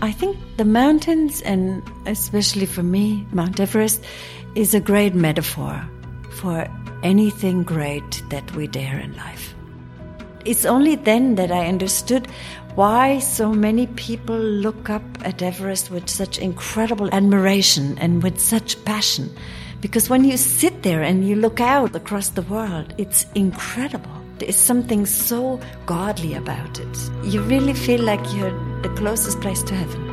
I think the mountains, and especially for me, Mount Everest, is a great metaphor for anything great that we dare in life. It's only then that I understood why so many people look up at Everest with such incredible admiration and with such passion. Because when you sit there and you look out across the world, it's incredible. There's something so godly about it. You really feel like you're the closest place to heaven.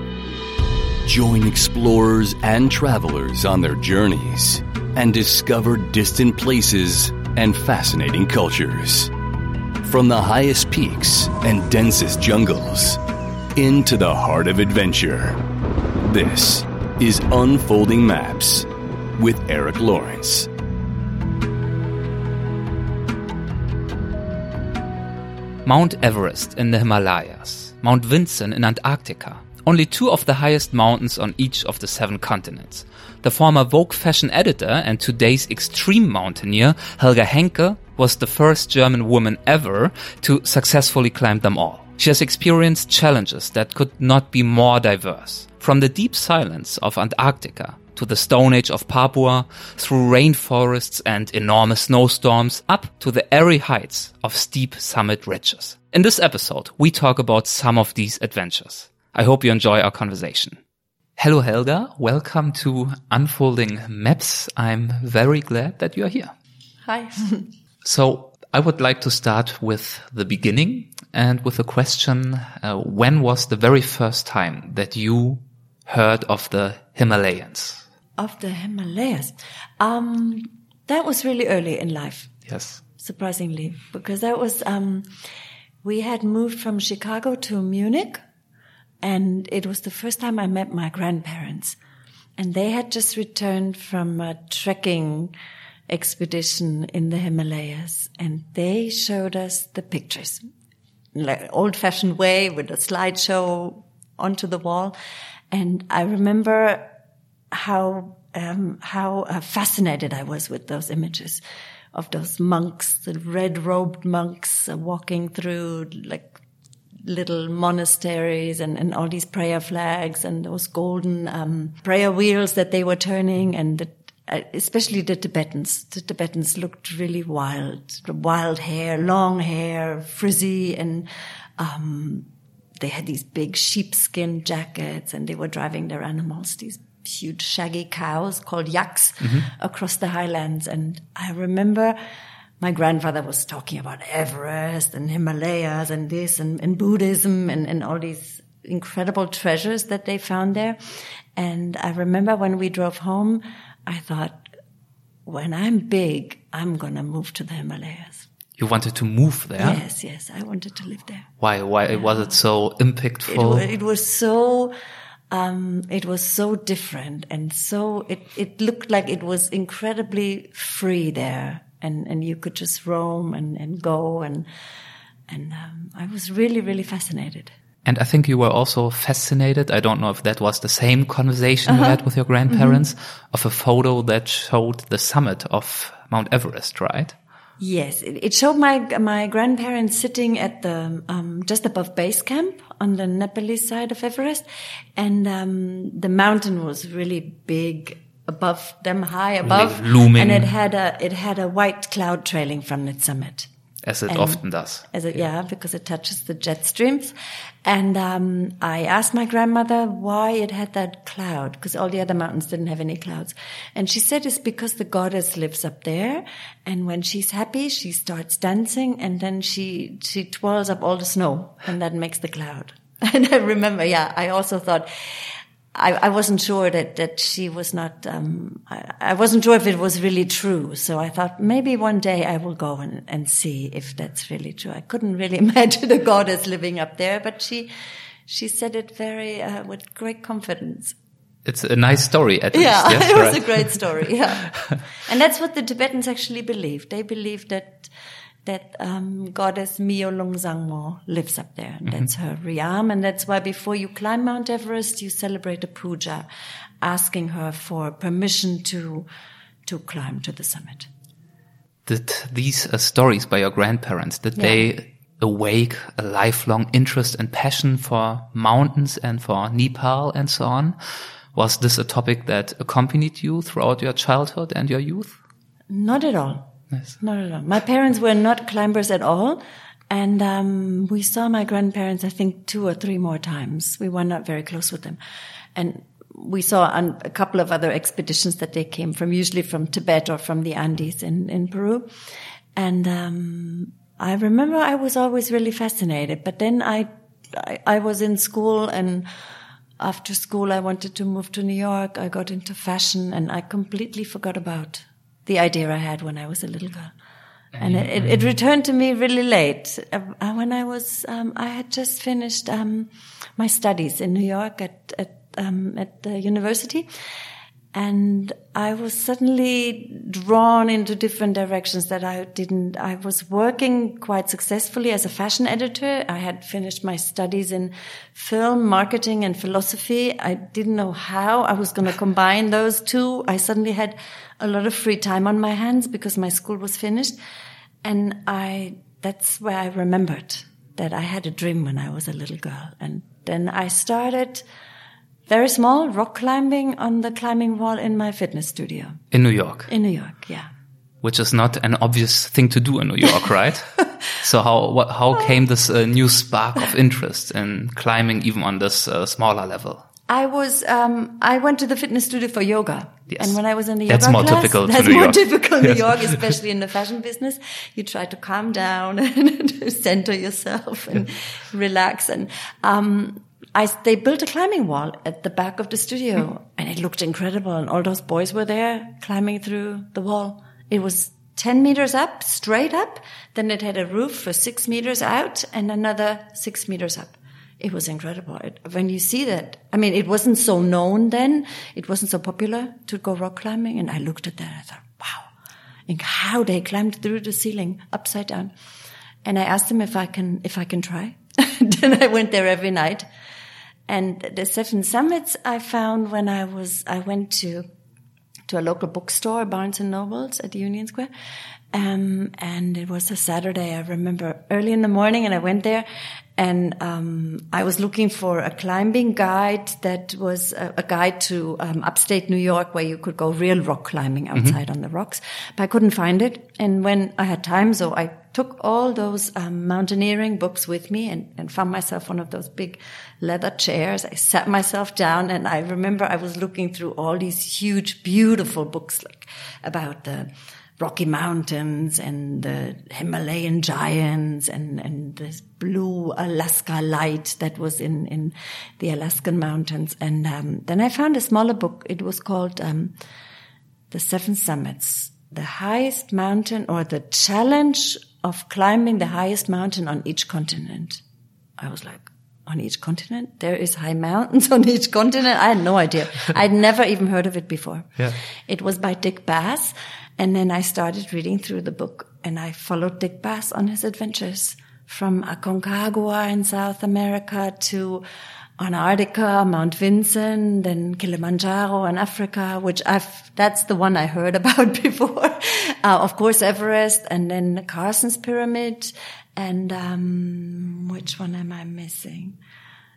Join explorers and travelers on their journeys and discover distant places and fascinating cultures. From the highest peaks and densest jungles into the heart of adventure. This is Unfolding Maps with Eric Lawrence. Mount Everest in the Himalayas, Mount Vinson in Antarctica, only two of the highest mountains on each of the seven continents. The former Vogue fashion editor and today's extreme mountaineer Helga Henke was the first German woman ever to successfully climb them all. She has experienced challenges that could not be more diverse. From the deep silence of Antarctica to the Stone Age of Papua, through rainforests and enormous snowstorms, up to the airy heights of steep summit ridges. In this episode, we talk about some of these adventures. I hope you enjoy our conversation. Hello, Helga. Welcome to Unfolding Maps. I'm very glad that you are here. Hi. so I would like to start with the beginning and with a question. Uh, when was the very first time that you heard of the Himalayas? Of the Himalayas. Um, that was really early in life. Yes. Surprisingly, because that was, um, we had moved from Chicago to Munich and it was the first time I met my grandparents and they had just returned from a trekking expedition in the Himalayas and they showed us the pictures, old fashioned way with a slideshow onto the wall. And I remember how um, how uh, fascinated I was with those images of those monks, the red robed monks uh, walking through like little monasteries and, and all these prayer flags and those golden um, prayer wheels that they were turning and the, especially the Tibetans. The Tibetans looked really wild, wild hair, long hair, frizzy, and um, they had these big sheepskin jackets, and they were driving their animals, these huge shaggy cows called yaks mm-hmm. across the highlands. And I remember my grandfather was talking about Everest and Himalayas and this and, and Buddhism and, and all these incredible treasures that they found there. And I remember when we drove home, I thought, when I'm big, I'm going to move to the Himalayas. You wanted to move there? Yes, yes. I wanted to live there. Why? Why yeah. was it so impactful? It, it was so um, it was so different and so it, it looked like it was incredibly free there and, and you could just roam and, and go and and um, I was really really fascinated. And I think you were also fascinated. I don't know if that was the same conversation uh -huh. you had with your grandparents mm -hmm. of a photo that showed the summit of Mount Everest, right? Yes, it showed my my grandparents sitting at the um, just above base camp on the Nepalese side of Everest, and um, the mountain was really big above them, high above, looming, and it had a it had a white cloud trailing from its summit as it and often does. As it, yeah. yeah. because it touches the jet streams. And um, I asked my grandmother why it had that cloud, because all the other mountains didn't have any clouds. And she said it's because the goddess lives up there, and when she's happy, she starts dancing, and then she she twirls up all the snow, and that makes the cloud. And I remember, yeah, I also thought I, I, wasn't sure that, that she was not, um, I, I, wasn't sure if it was really true. So I thought maybe one day I will go and, and see if that's really true. I couldn't really imagine a goddess living up there, but she, she said it very, uh, with great confidence. It's a nice story, at yeah, least. Yeah, it was right. a great story. Yeah. and that's what the Tibetans actually believe. They believe that that um, goddess Myolung Zangmo lives up there. And mm-hmm. That's her realm. And that's why before you climb Mount Everest, you celebrate a puja, asking her for permission to, to climb to the summit. Did these uh, stories by your grandparents, did yeah. they awake a lifelong interest and passion for mountains and for Nepal and so on. Was this a topic that accompanied you throughout your childhood and your youth? Not at all. Not at all. My parents were not climbers at all. And um, we saw my grandparents, I think, two or three more times. We were not very close with them. And we saw on a couple of other expeditions that they came from, usually from Tibet or from the Andes in, in Peru. And um, I remember I was always really fascinated. But then I, I, I was in school and after school I wanted to move to New York. I got into fashion and I completely forgot about the idea I had when I was a little girl. And it, it, it returned to me really late. Uh, when I was, um, I had just finished um, my studies in New York at at, um, at the university, and I was suddenly drawn into different directions that I didn't. I was working quite successfully as a fashion editor. I had finished my studies in film, marketing, and philosophy. I didn't know how I was going to combine those two. I suddenly had a lot of free time on my hands because my school was finished. And I, that's where I remembered that I had a dream when I was a little girl. And then I started very small rock climbing on the climbing wall in my fitness studio. In New York? In New York, yeah. Which is not an obvious thing to do in New York, right? so how, what, how came this uh, new spark of interest in climbing even on this uh, smaller level? I was, um, I went to the fitness studio for yoga. Yes. And when I was in the That's yoga more class, that's more York. typical in New Yes. York, especially in the fashion business. You try to calm down and center yourself and relax. And, um, I, they built a climbing wall at the back of the studio hmm. and it looked incredible. And all those boys were there climbing through the wall. It was 10 meters up, straight up. Then it had a roof for six meters out and another six meters up. It was incredible. It, when you see that, I mean, it wasn't so known then. It wasn't so popular to go rock climbing. And I looked at that. And I thought, wow, and how they climbed through the ceiling upside down. And I asked them if I can, if I can try. then I went there every night. And the seven summits I found when I was, I went to, to a local bookstore, Barnes and Nobles at Union Square. Um, and it was a Saturday. I remember early in the morning and I went there and, um, I was looking for a climbing guide that was a, a guide to, um, upstate New York where you could go real rock climbing outside on the rocks, but I couldn't find it. And when I had time, so I took all those um, mountaineering books with me and, and found myself one of those big leather chairs. I sat myself down and I remember I was looking through all these huge, beautiful books like about the Rocky Mountains and the Himalayan giants and, and this blue Alaska light that was in, in the Alaskan mountains. And um, then I found a smaller book. It was called um, The Seven Summits, the highest mountain or the challenge of climbing the highest mountain on each continent. I was like, on each continent? There is high mountains on each continent? I had no idea. I'd never even heard of it before. Yeah. It was by Dick Bass. And then I started reading through the book and I followed Dick Bass on his adventures from Aconcagua in South America to Antarctica, Mount Vinson, then Kilimanjaro in Africa, which I've, that's the one I heard about before. Uh, of course, Everest and then Carstensz Pyramid and, um, which one am I missing?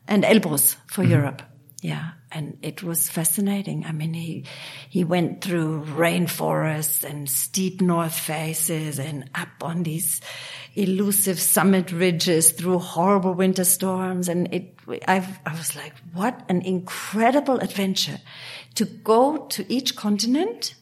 And Elbrus for Europe. Yeah. And it was fascinating. I mean, he, he went through rainforests and steep north faces and up on these elusive summit ridges through horrible winter storms. And it, I've, I was like, what an incredible adventure to go to each continent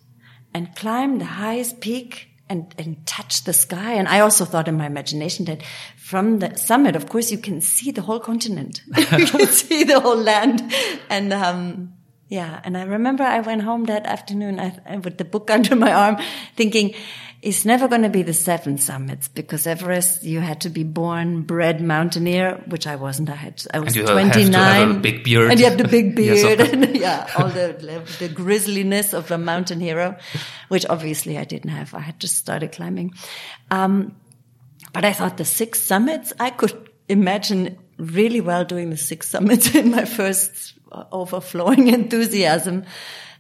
and climb the highest peak and, and touch the sky. And I also thought in my imagination that from the summit, of course, you can see the whole continent. you can see the whole land. And, um, yeah. And I remember I went home that afternoon I, with the book under my arm thinking, it's never going to be the seven summits because Everest, you had to be born, bred mountaineer, which I wasn't. I had, I was And you have to 29. have a big beard. And you have the big beard. course. and yeah, all the, the grisliness of a mountain hero, which obviously I didn't have. I had just started climbing. Um, but I thought the six summits, I could imagine really well doing the six summits in my first overflowing enthusiasm.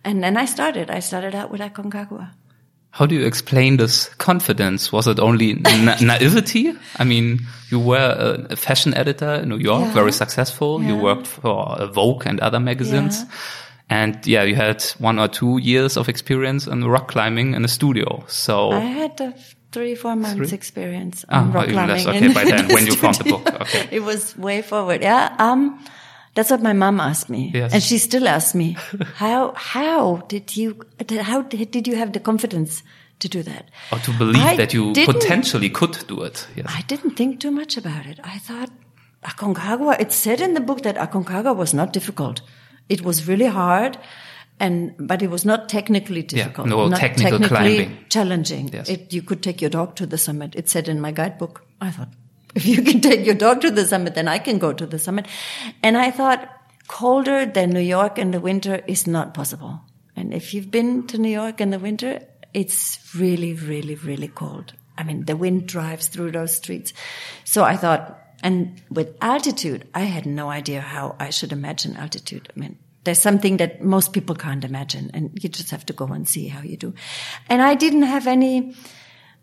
And then I started. I started out with Aconcagua. How do you explain this confidence? Was it only na naivety? I mean, you were a fashion editor in New York, Yeah. very successful. You worked for Vogue and other magazines. Yeah. And yeah, you had one or two years of experience in rock climbing in a studio. So I had a three, four months Three? experience Ah, rock climbing. Okay, in by then, when you found the book. Okay. It was way forward. Yeah. Um, that's what my mom asked me. Yes. And she still asks me, how, how did you, how did, did you have the confidence to do that? or to believe I that you potentially could do it. Yes. I didn't think too much about it. I thought Aconcagua, it said in the book that Aconcagua was not difficult. It was really hard. And, but it was not technically difficult. no not technical technically climbing. challenging. Yes. It, you could take your dog to the summit. It said in my guidebook. I thought, if you can take your dog to the summit, then I can go to the summit. And I thought, colder than New York in the winter is not possible. And if you've been to New York in the winter, it's really, really, really cold. I mean, the wind drives through those streets. So I thought, and with altitude, I had no idea how I should imagine altitude. I mean, there's something that most people can't imagine and you just have to go and see how you do. And I didn't have any,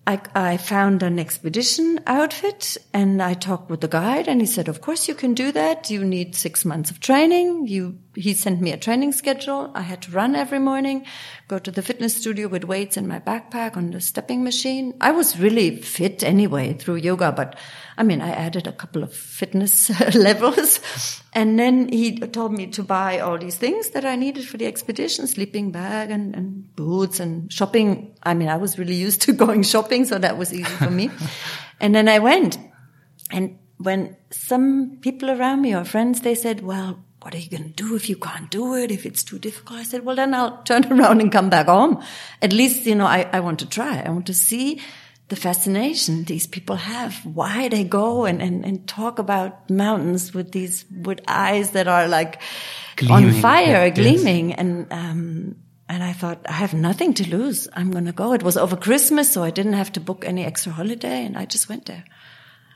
I, I found an expedition outfit and I talked with the guide and he said, of course you can do that. You need six months of training. You, he sent me a training schedule. I had to run every morning, go to the fitness studio with weights in my backpack on the stepping machine. I was really fit anyway through yoga, but I mean, I added a couple of fitness levels. And then he told me to buy all these things that I needed for the expedition, sleeping bag and, and boots and shopping. I mean, I was really used to going shopping, so that was easy for me. and then I went. And when some people around me or friends, they said, well, what are you going to do if you can't do it? If it's too difficult? I said, well, then I'll turn around and come back home. At least, you know, I, I want to try. I want to see the fascination these people have, why they go and, and, and talk about mountains with these, with eyes that are like on fire, yeah, yes. gleaming. And, um, and I thought, I have nothing to lose. I'm going to go. It was over Christmas, so I didn't have to book any extra holiday and I just went there.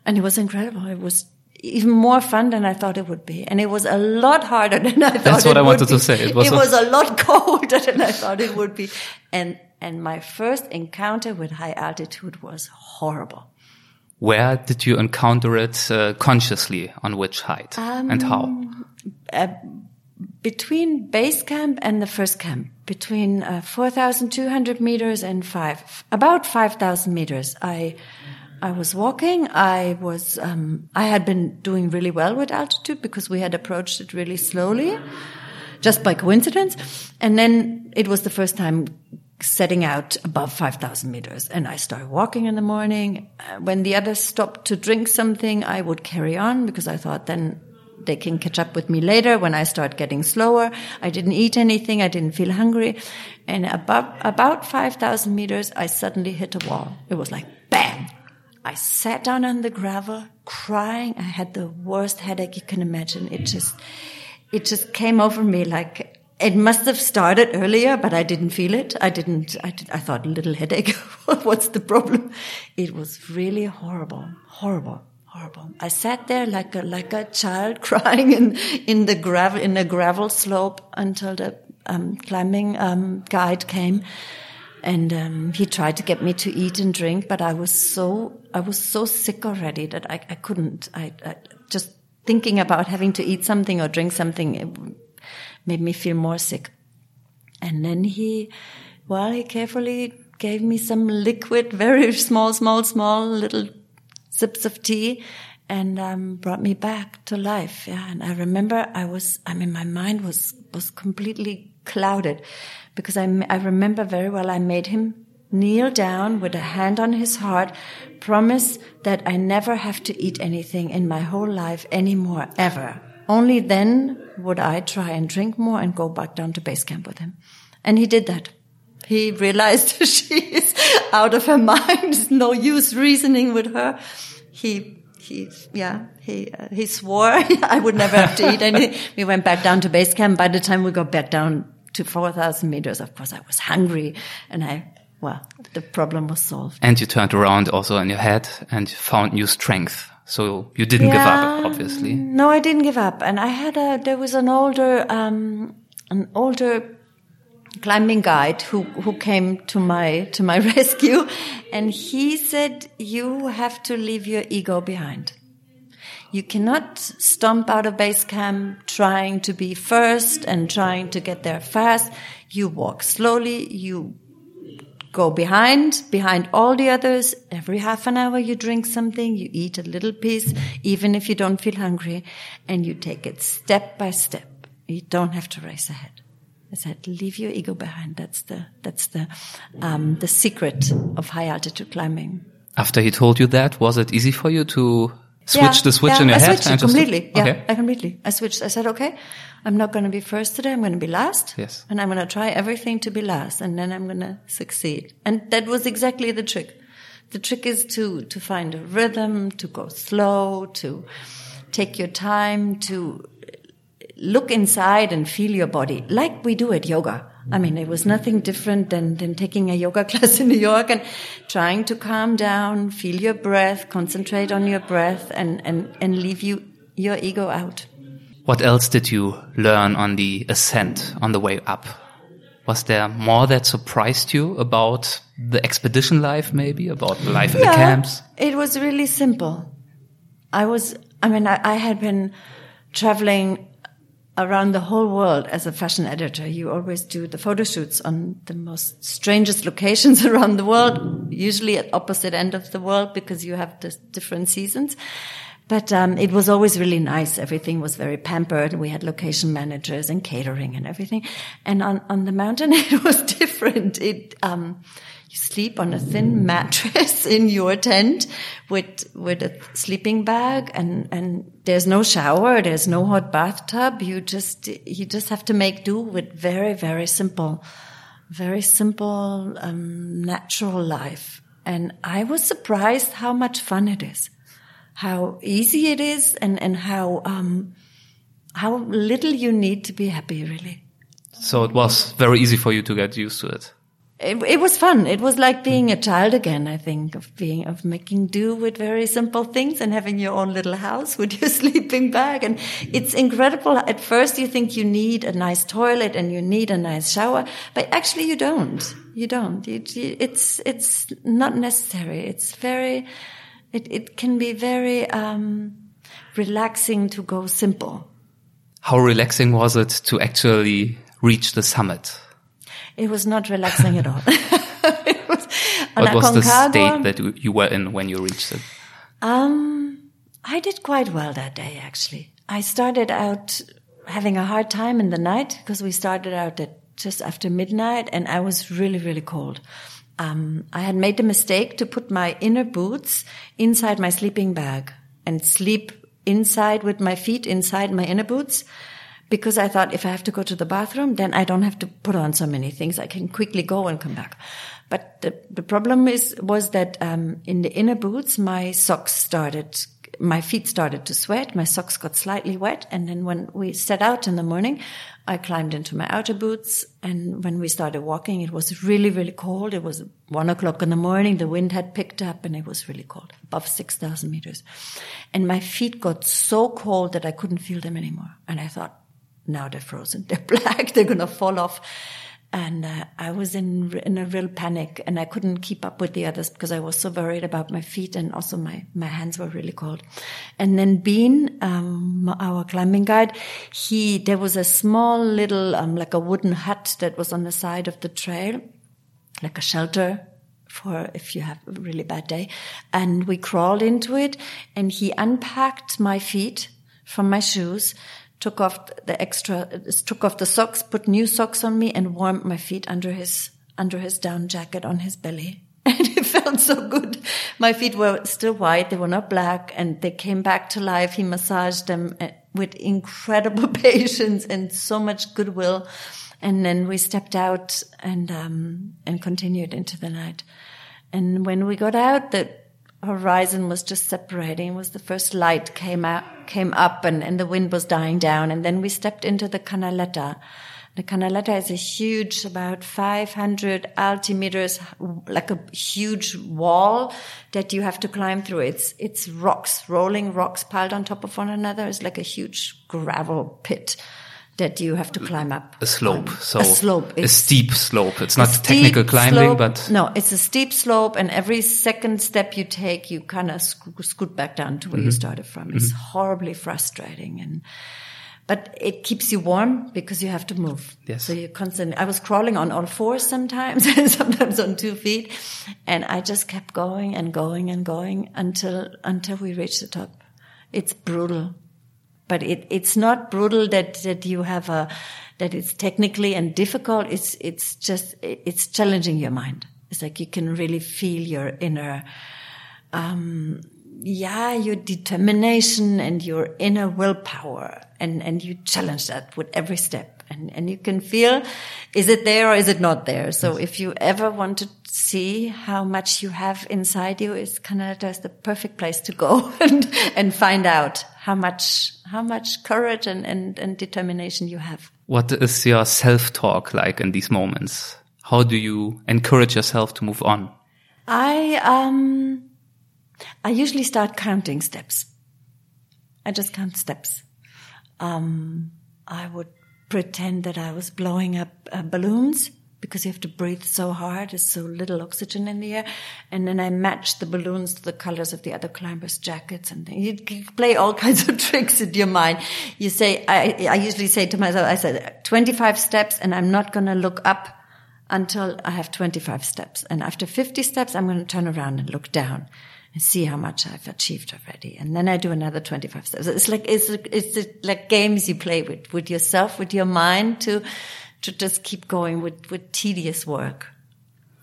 And it was incredible. It was even more fun than I thought it would be. And it was a lot harder than I thought That's what it I wanted to say. It was a- a lot colder than I thought it would be. And, and my first encounter with high altitude was horrible. Where did you encounter it uh, consciously? On which height and how? Um, between base camp and the first camp, between uh, 4,200 meters and five, about 5,000 meters, I, I was walking. I was, um, I had been doing really well with altitude because we had approached it really slowly, just by coincidence. And then it was the first time setting out above 5,000 meters. And I started walking in the morning. Uh, when the others stopped to drink something, I would carry on because I thought then they can catch up with me later when I start getting slower. I didn't eat anything. I didn't feel hungry. And above, about 5,000 meters, I suddenly hit a wall. It was like. I sat down on the gravel crying. I had the worst headache you can imagine. It just, it just came over me like it must have started earlier, but I didn't feel it. I didn't, I, did, I thought a little headache. What's the problem? It was really horrible, horrible, horrible. I sat there like a, like a child crying in, in the gravel, in a gravel slope until the um, climbing um, guide came. And um, he tried to get me to eat and drink, but I was so I was so sick already that I, I couldn't. I, I just thinking about having to eat something or drink something it made me feel more sick. And then he, well, he carefully gave me some liquid, very small, small, small little sips of tea and um, brought me back to life. Yeah, and I remember I was, I mean, my mind was was completely clouded because I I remember very well. I made him kneel down with a hand on his heart, promise that I never have to eat anything in my whole life anymore, ever. Only then would I try and drink more and go back down to base camp with him. And he did that. He realized she is out of her mind. No use reasoning with her. He, he, yeah, he, uh, he swore I would never have to eat anything. We went back down to base camp. By the time we got back down to 4,000 meters, of course, I was hungry and I, well, the problem was solved. And you turned around also in your head and found new strength. So you didn't give up, obviously. No, I didn't give up. And I had a, there was an older, um, an older climbing guide who, who came to my, to my rescue. And he said, you have to leave your ego behind. You cannot stomp out of base camp trying to be first and trying to get there fast. You walk slowly. You go behind, behind all the others. Every half an hour you drink something, you eat a little piece, even if you don't feel hungry, and you take it step by step. You don't have to race ahead. I said, leave your ego behind. That's the, that's the, um, the secret of high altitude climbing. After he told you that, was it easy for you to switch yeah, the switch yeah, in your I head? switched and it just- completely. Yeah, Okay. I completely. I switched. I said, okay, I'm not going to be first today. I'm going to be last. Yes. And I'm going to try everything to be last, and then I'm going to succeed. And that was exactly the trick. The trick is to to find a rhythm, to go slow, to take your time, to look inside and feel your body, like we do at yoga. I mean, it was nothing different than, than taking a yoga class in New York and trying to calm down, feel your breath, concentrate on your breath and, and, and leave you, your ego out. What else did you learn on the ascent, on the way up? Was there more that surprised you about the expedition life, maybe about the life in the camps? It was really simple. I was, I mean, I, I had been traveling around the whole world as a fashion editor. You always do the photo shoots on the most strangest locations around the world, usually at opposite end of the world because you have the different seasons. But um, it was always really nice. Everything was very pampered. We had location managers and catering and everything. And on, on the mountain, it was different. It um, sleep on a thin mattress in your tent with with a sleeping bag, and and there's no shower. There's no hot bathtub. You just you just have to make do with very very simple, very simple um, natural life. And I was surprised how much fun it is how easy it is and, and how, um, how little you need to be happy, really. So it was very easy for you to get used to it. It, it was fun. It was like being a child again, I think, of being, of making do with very simple things and having your own little house with your sleeping bag. And it's incredible. At first you think you need a nice toilet and you need a nice shower, but actually you don't. You don't. You, you, it's, it's not necessary. It's very, it, it can be very um, relaxing to go simple. How relaxing was it to actually reach the summit? It was not relaxing at all. it was, What was the state that you- you were in when you reached it? Um, I did quite well that day, actually. I started out having a hard time in the night because we started out at just after midnight and I was really, really cold. Um, I had made the mistake to put my inner boots inside my sleeping bag and sleep inside with my feet inside my inner boots because I thought if I have to go to the bathroom, then I don't have to put on so many things. I can quickly go and come back. But the, the problem is, was that, um, in the inner boots, my socks started, my feet started to sweat. My socks got slightly wet. And then when we set out in the morning, I climbed into my outer boots. And when we started walking, it was really, really cold. It was one o'clock in the morning. The wind had picked up and it was really cold, above 6,000 meters. And my feet got so cold that I couldn't feel them anymore. And I thought, now they're frozen. They're black. They're going to fall off. And uh, I was in in a real panic, and I couldn't keep up with the others because I was so worried about my feet, and also my my hands were really cold. And then Bean, um, our climbing guide, he there was a small little um, like a wooden hut that was on the side of the trail, like a shelter for if you have a really bad day. And we crawled into it, and he unpacked my feet from my shoes took off the extra, took off the socks, put new socks on me and warmed my feet under his, under his down jacket on his belly. And it felt so good. My feet were still white. They were not black and they came back to life. He massaged them uh, with incredible patience and so much goodwill. And then we stepped out and, um, and continued into the night. And when we got out, the horizon was just separating. Was the first light came out, came up and, and the wind was dying down. And then we stepped into the Canaleta. The Canaleta is a huge, about 500 altimeters, like a huge wall that you have to climb through. It's, it's rocks, rolling rocks piled on top of one another. It's like a huge gravel pit. That you have to climb up. A slope. So a slope. A steep slope. It's not technical climbing, slope- but no, it's a steep slope, and every second step you take, you kind of sc- scoot back down to where Mm-hmm. you started from. It's horribly frustrating, and but it keeps you warm because you have to move. Yes. So you constantly. I was crawling on all fours sometimes, and sometimes on two feet, and I just kept going and going and going until until we reached the top. It's brutal but it, it's not brutal that, that you have a, that it's technically and difficult. It's, it's just, it's challenging your mind. It's like you can really feel your inner, um, yeah, your determination and your inner willpower and, and you challenge that with every step and, and you can feel, is it there or is it not there? So if you ever want to see how much you have inside you, it's Canaleta is the perfect place to go and, and find out how much, how much courage and, and, and determination you have. what is your self-talk like in these moments? How do you encourage yourself to move on? I, um, I usually start counting steps. I just count steps. Um, I would pretend that I was blowing up uh, balloons because you have to breathe so hard. There's so little oxygen in the air. And then I matched the balloons to the colors of the other climbers' jackets and. You play all kinds of tricks in your mind. You say, I, I usually say to myself, I said 25 steps and I'm not going to look up until I have 25 steps. And after 50 steps, I'm going to turn around and look down see how much I've achieved already. And then I do another 25 steps. It's like, it's, it's like games you play with, with yourself, with your mind to, to just keep going with, with tedious work.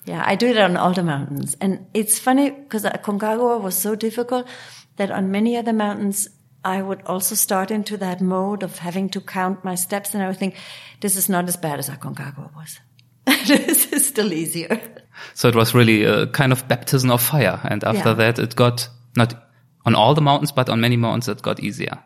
Yeah, I do it on all the mountains. And it's funny because Aconcagua uh, was so difficult that on many other mountains, I would also start into that mode of having to count my steps. And I would think, this is not as bad as Aconcagua was. this is still easier. So it was really a kind of baptism of fire. And after Yeah. that, it got not on all the mountains, but on many mountains, it got easier.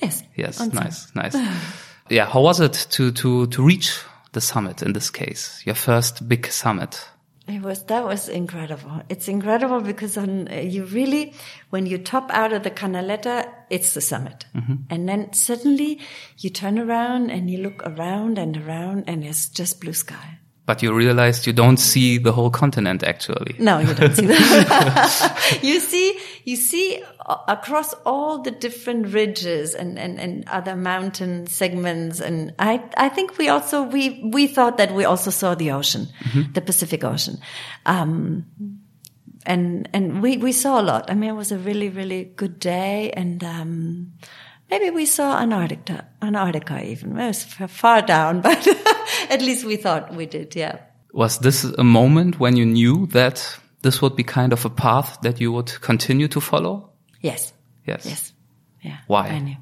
Yes. Yes. On some. nice. Nice. yeah. How was it to, to, to reach the summit in this case? Your first big summit. It was that was incredible. It's incredible because on uh, you really when you top out of the Canaleta, it's the summit, and then suddenly you turn around and you look around and around, and it's just blue sky. But you realized you don't see the whole continent actually. No, you don't see that. you see, you see across all the different ridges and, and, and other mountain segments. And I, I think we also, we, we thought that we also saw the ocean, the Pacific Ocean. Um, and, and we, we saw a lot. I mean, it was a really, really good day. And, um, maybe we saw Antarctica, Antarctica even. It was far down, but at least we thought we did. Yeah. Was this a moment when you knew that this would be kind of a path that you would continue to follow? Yes. Yes. Yes. Yeah. Why? I knew.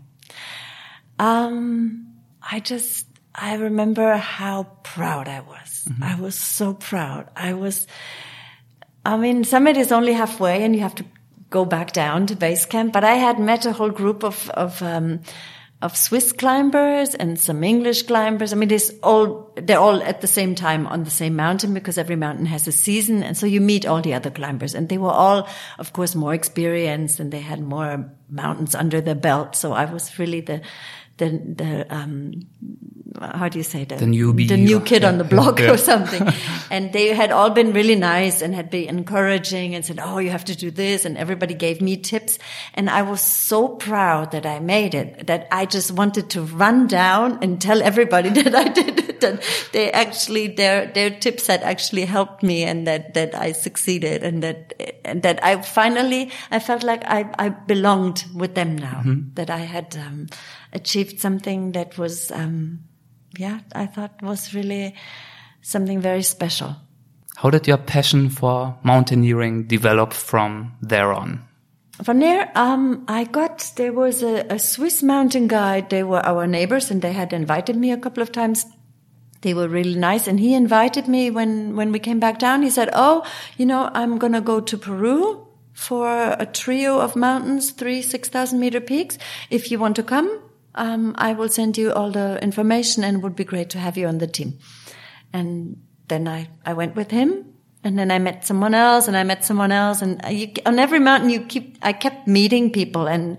Um, I just, I remember how proud I was. I was so proud. I was, I mean, summit is only halfway and you have to go back down to base camp, but I had met a whole group of, of, um, of Swiss climbers and some English climbers. I mean, it's all, they're all at the same time on the same mountain because every mountain has a season. And so you meet all the other climbers and they were all, of course, more experienced and they had more mountains under their belt. So I was really the, the, the, um, how do you say that? The newbie The new kid on the block yeah. or something. and they had all been really nice and had been encouraging and said, Oh, you have to do this. And everybody gave me tips. And I was so proud that I made it that I just wanted to run down and tell everybody that I did it. That they actually, their, their tips had actually helped me and that, that I succeeded and that, and that I finally, I felt like I, I belonged with them now, that I had, um, achieved something that was, um, yeah, I thought was really something very special. How did your passion for mountaineering develop from there on? From there, um, I got, there was a, a Swiss mountain guide. They were our neighbors and they had invited me a couple of times. They were really nice. And he invited me when, when we came back down. He said, Oh, you know, I'm going to go to Peru for a trio of mountains, three, 6,000 meter peaks. If you want to come, um, I will send you all the information and it would be great to have you on the team. And then I, I went with him and then I met someone else and I met someone else and you, on every mountain you keep, I kept meeting people and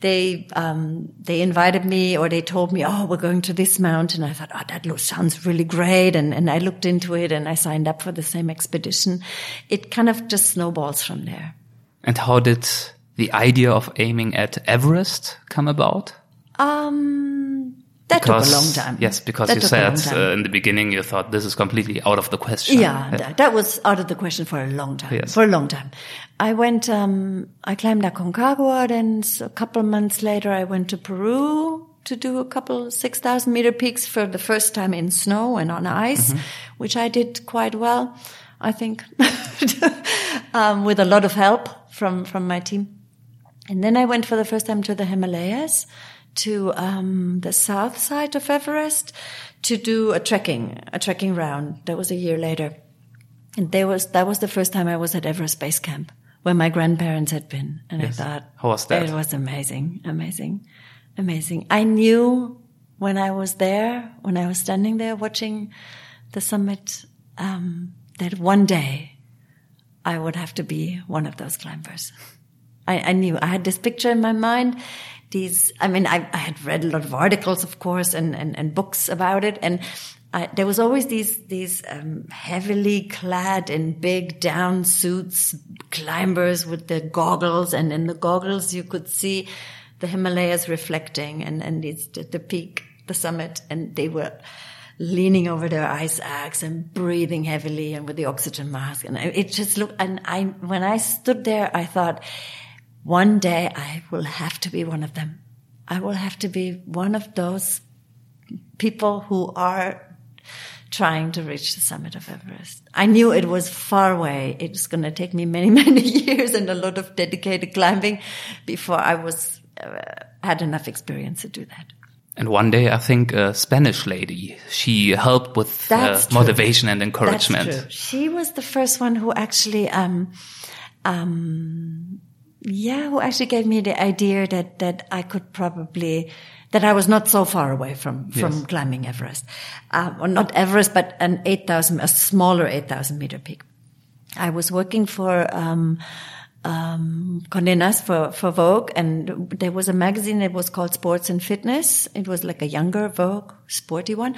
they, um, they invited me or they told me, oh, we're going to this mountain. I thought, oh, that sounds really great. And, and I looked into it and I signed up for the same expedition. It kind of just snowballs from there. And how did the idea of aiming at Everest come about? Um, that because, took a long time. Yes, because that you said uh, in the beginning you thought this is completely out of the question. Yeah, yeah. That, that, was out of the question for a long time. Yes. For a long time. I went, um, I climbed Aconcagua, then a couple months later I went to Peru to do a couple 6,000 meter peaks for the first time in snow and on ice, mm-hmm. which I did quite well, I think, um, with a lot of help from, from my team. And then I went for the first time to the Himalayas to um, the south side of Everest to do a trekking, a trekking round. That was a year later. And there was, that was the first time I was at Everest Base Camp where my grandparents had been. And yes. I thought, how was that? It was amazing, amazing, amazing. I knew when I was there, when I was standing there watching the summit, um, that one day I would have to be one of those climbers. I, I knew I had this picture in my mind these, I mean, I, I had read a lot of articles, of course, and, and, and books about it. And I, there was always these, these, um, heavily clad in big down suits climbers with their goggles. And in the goggles, you could see the Himalayas reflecting and, and it's the, the peak, the summit. And they were, leaning over their ice axe and breathing heavily and with the oxygen mask. And it just looked, and I, when I stood there, I thought, one day I will have to be one of them. I will have to be one of those people who are trying to reach the summit of Everest. I knew it was far away. It was going to take me many, many years and a lot of dedicated climbing before I was uh, had enough experience to do that. And one day, I think a Spanish lady, she helped with uh, motivation and encouragement. She was the first one who actually um, um, yeah, who actually gave me the idea that, that I could probably, that I was not so far away from, from yes. climbing Everest. Um, or not Everest, but an 8,000, a smaller 8,000 meter peak. I was working for, um, um, Condé Nast for, for Vogue and there was a magazine that was called Sports and Fitness. It was like a younger Vogue, sporty one.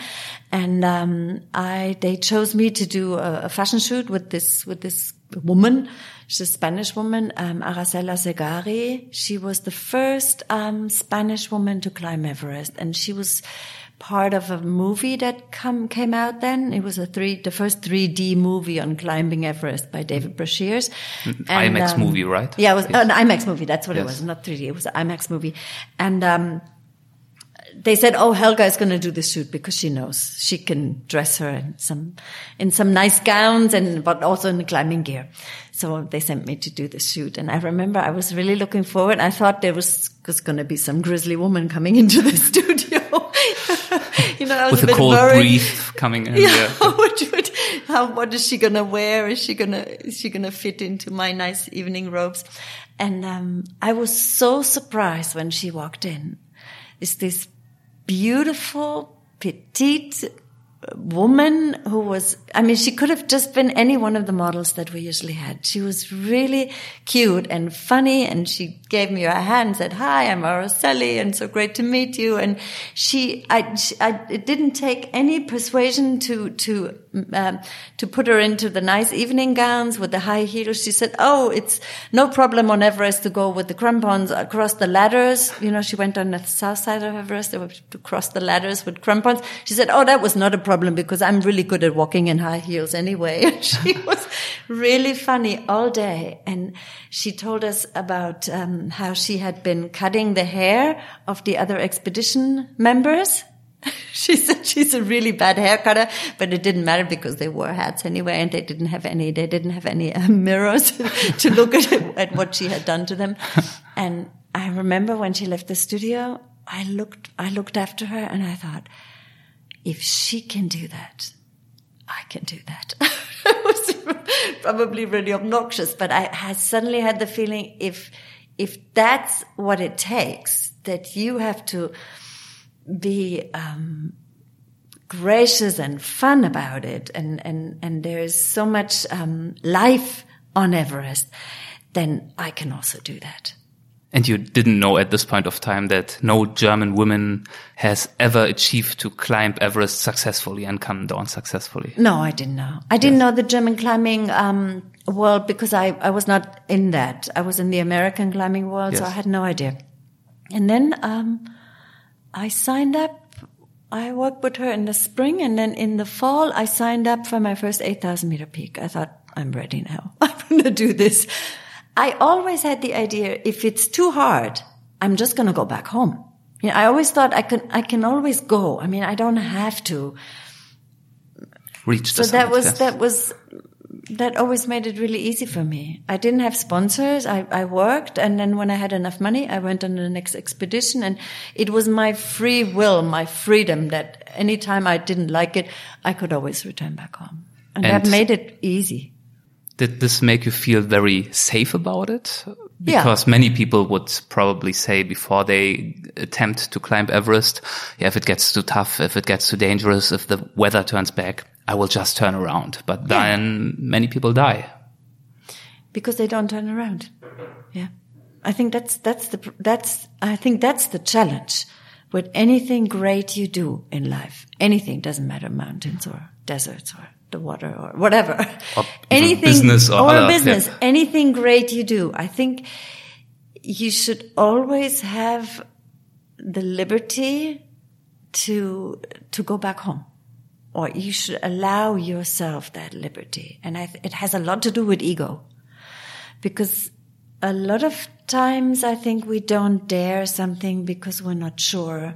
And, um, I, they chose me to do a, a fashion shoot with this, with this woman She's a Spanish woman, um, Araceli Segarra. She was the first um, Spanish woman to climb Everest, and she was part of a movie that come came out then. It was a three, the first 3D movie on climbing Everest by David Breashears. IMAX um, movie, right? Yeah, it was yes. an IMAX movie. That's what yes. it was, not 3D. It was an IMAX movie, and um, they said, "Oh, Helga is going to do the shoot because she knows she can dress her in some in some nice gowns and but also in the climbing gear." So they sent me to do the shoot, and I remember I was really looking forward. I thought there was, was going to be some grizzly woman coming into the studio. you know, I was with a, a cold worried. breeze coming in. Yeah, what, how, what is she gonna wear? Is she gonna is she gonna fit into my nice evening robes? And um, I was so surprised when she walked in. Is this beautiful, petite woman who was, I mean, she could have just been any one of the models that we usually had. She was really cute and funny and she gave me her hand and said, hi, I'm Araceli and so great to meet you. And she, I, she, I it didn't take any persuasion to, to, um, to put her into the nice evening gowns with the high heels. She said, oh, it's no problem on Everest to go with the crampons across the ladders. You know, she went on the south side of Everest to cross the ladders with crampons. She said, oh, that was not a problem because I'm really good at walking in high heels anyway. she was really funny all day. And she told us about um, how she had been cutting the hair of the other expedition members. she said she's a really bad hair cutter, but it didn't matter because they wore hats anyway, and they didn't have any. They didn't have any uh, mirrors to look at, at what she had done to them. And I remember when she left the studio, I looked, I looked after her, and I thought, if she can do that, I can do that. it was probably really obnoxious, but I had suddenly had the feeling if, if that's what it takes, that you have to be, um, gracious and fun about it, and and and there's so much um, life on Everest, then I can also do that. And you didn't know at this point of time that no German woman has ever achieved to climb Everest successfully and come down successfully. No, I didn't know. I didn't yes. know the German climbing um, world because I, I was not in that. I was in the American climbing world, yes. so I had no idea. And then um, I signed up. I worked with her in the spring, and then in the fall, I signed up for my first 8,000 meter peak. I thought, I'm ready now. I'm going to do this. I always had the idea if it's too hard, I'm just going to go back home. You know, I always thought I can, I can always go. I mean, I don't have to reach. So that was, yes. that was, that always made it really easy for me. I didn't have sponsors. I, I worked. And then when I had enough money, I went on the next expedition and it was my free will, my freedom that anytime I didn't like it, I could always return back home. And, and that made it easy did this make you feel very safe about it? Because yeah. many people would probably say before they attempt to climb Everest, yeah, if it gets too tough, if it gets too dangerous, if the weather turns back, I will just turn around. But yeah. then many people die. Because they don't turn around. Yeah. I think that's, that's the, that's, I think that's the challenge. With anything great you do in life, anything doesn't matter, mountains or deserts or the water or whatever. Or anything business or, or business, yeah. anything great you do. I think you should always have the liberty to to go back home or you should allow yourself that liberty and th- it has a lot to do with ego because a lot of times i think we don't dare something because we're not sure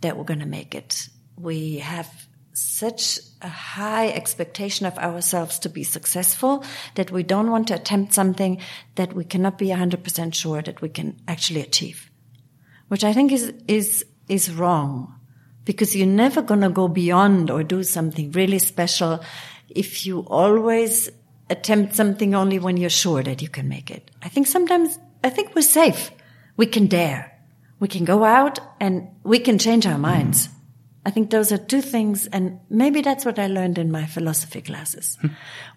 that we're going to make it we have such a high expectation of ourselves to be successful that we don't want to attempt something that we cannot be 100% sure that we can actually achieve. Which I think is, is, is wrong because you're never going to go beyond or do something really special if you always attempt something only when you're sure that you can make it. I think sometimes, I think we're safe. We can dare. We can go out and we can change our minds. Mm. I think those are two things, and maybe that's what I learned in my philosophy classes. Hmm.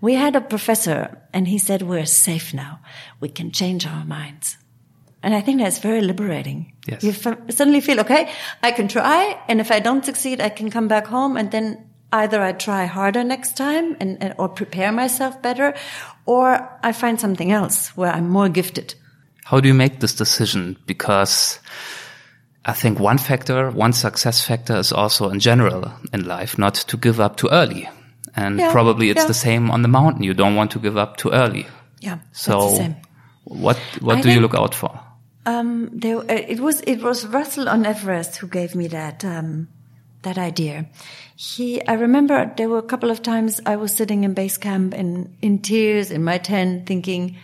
we had a professor, and he said, We're safe now. We can change our minds. And I think that's very liberating. Yes. You f- suddenly feel, okay, I can try, and if I don't succeed, I can come back home, and then either I try harder next time and, and or prepare myself better, or I find something else where I'm more gifted. How do you make this decision? Because I think one factor, one success factor is also in general in life, not to give up too early. And yeah, probably it's yeah. the same on the mountain. You don't want to give up too early. Yeah. So what, what I do you look out for? Um, there, it was, it was Russell on Everest who gave me that, um, that idea. He, I remember there were a couple of times I was sitting in base camp in, in tears in my tent thinking,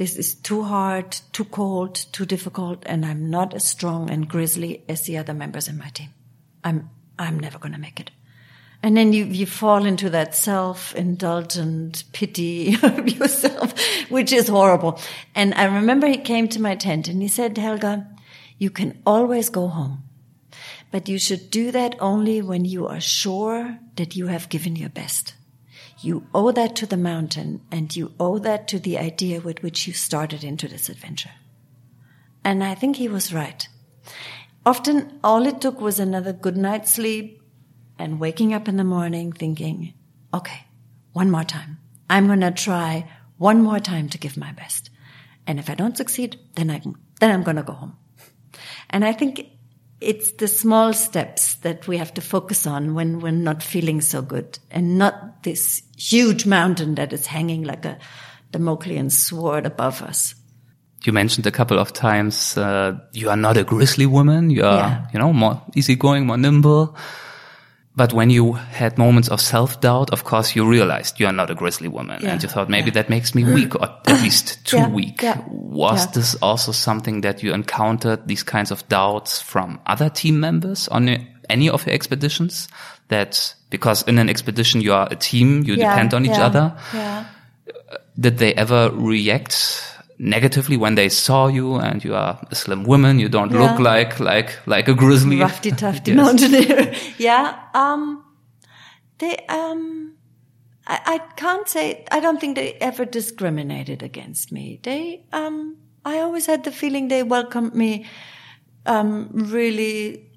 this is too hard, too cold, too difficult, and I'm not as strong and grizzly as the other members in my team. I'm, I'm never going to make it. And then you, you fall into that self-indulgent pity of yourself, which is horrible. And I remember he came to my tent and he said, Helga, you can always go home, but you should do that only when you are sure that you have given your best. You owe that to the mountain and you owe that to the idea with which you started into this adventure. And I think he was right. Often all it took was another good night's sleep and waking up in the morning thinking, okay, one more time. I'm going to try one more time to give my best. And if I don't succeed, then I can, then I'm going to go home. And I think it's the small steps that we have to focus on when we're not feeling so good and not this huge mountain that is hanging like a Damoclean sword above us. You mentioned a couple of times uh, you are not a grizzly woman. You are, yeah. you know, more easygoing, more nimble. But when you had moments of self doubt, of course, you realized you are not a grizzly woman, yeah. and you thought maybe yeah. that makes me weak, or at least too weak. Was this also something that you encountered? These kinds of doubts from other team members on any of your expeditions? That because in an expedition you are a team, you depend on each other. Did they ever react negatively when they saw you and you are a slim woman, you don't yeah. look like like like a grizzly, roughy tufty yes. mountaineer. yeah, um, they um, I, I can't say I don't think they ever discriminated against me. They um, I always had the feeling they welcomed me um, really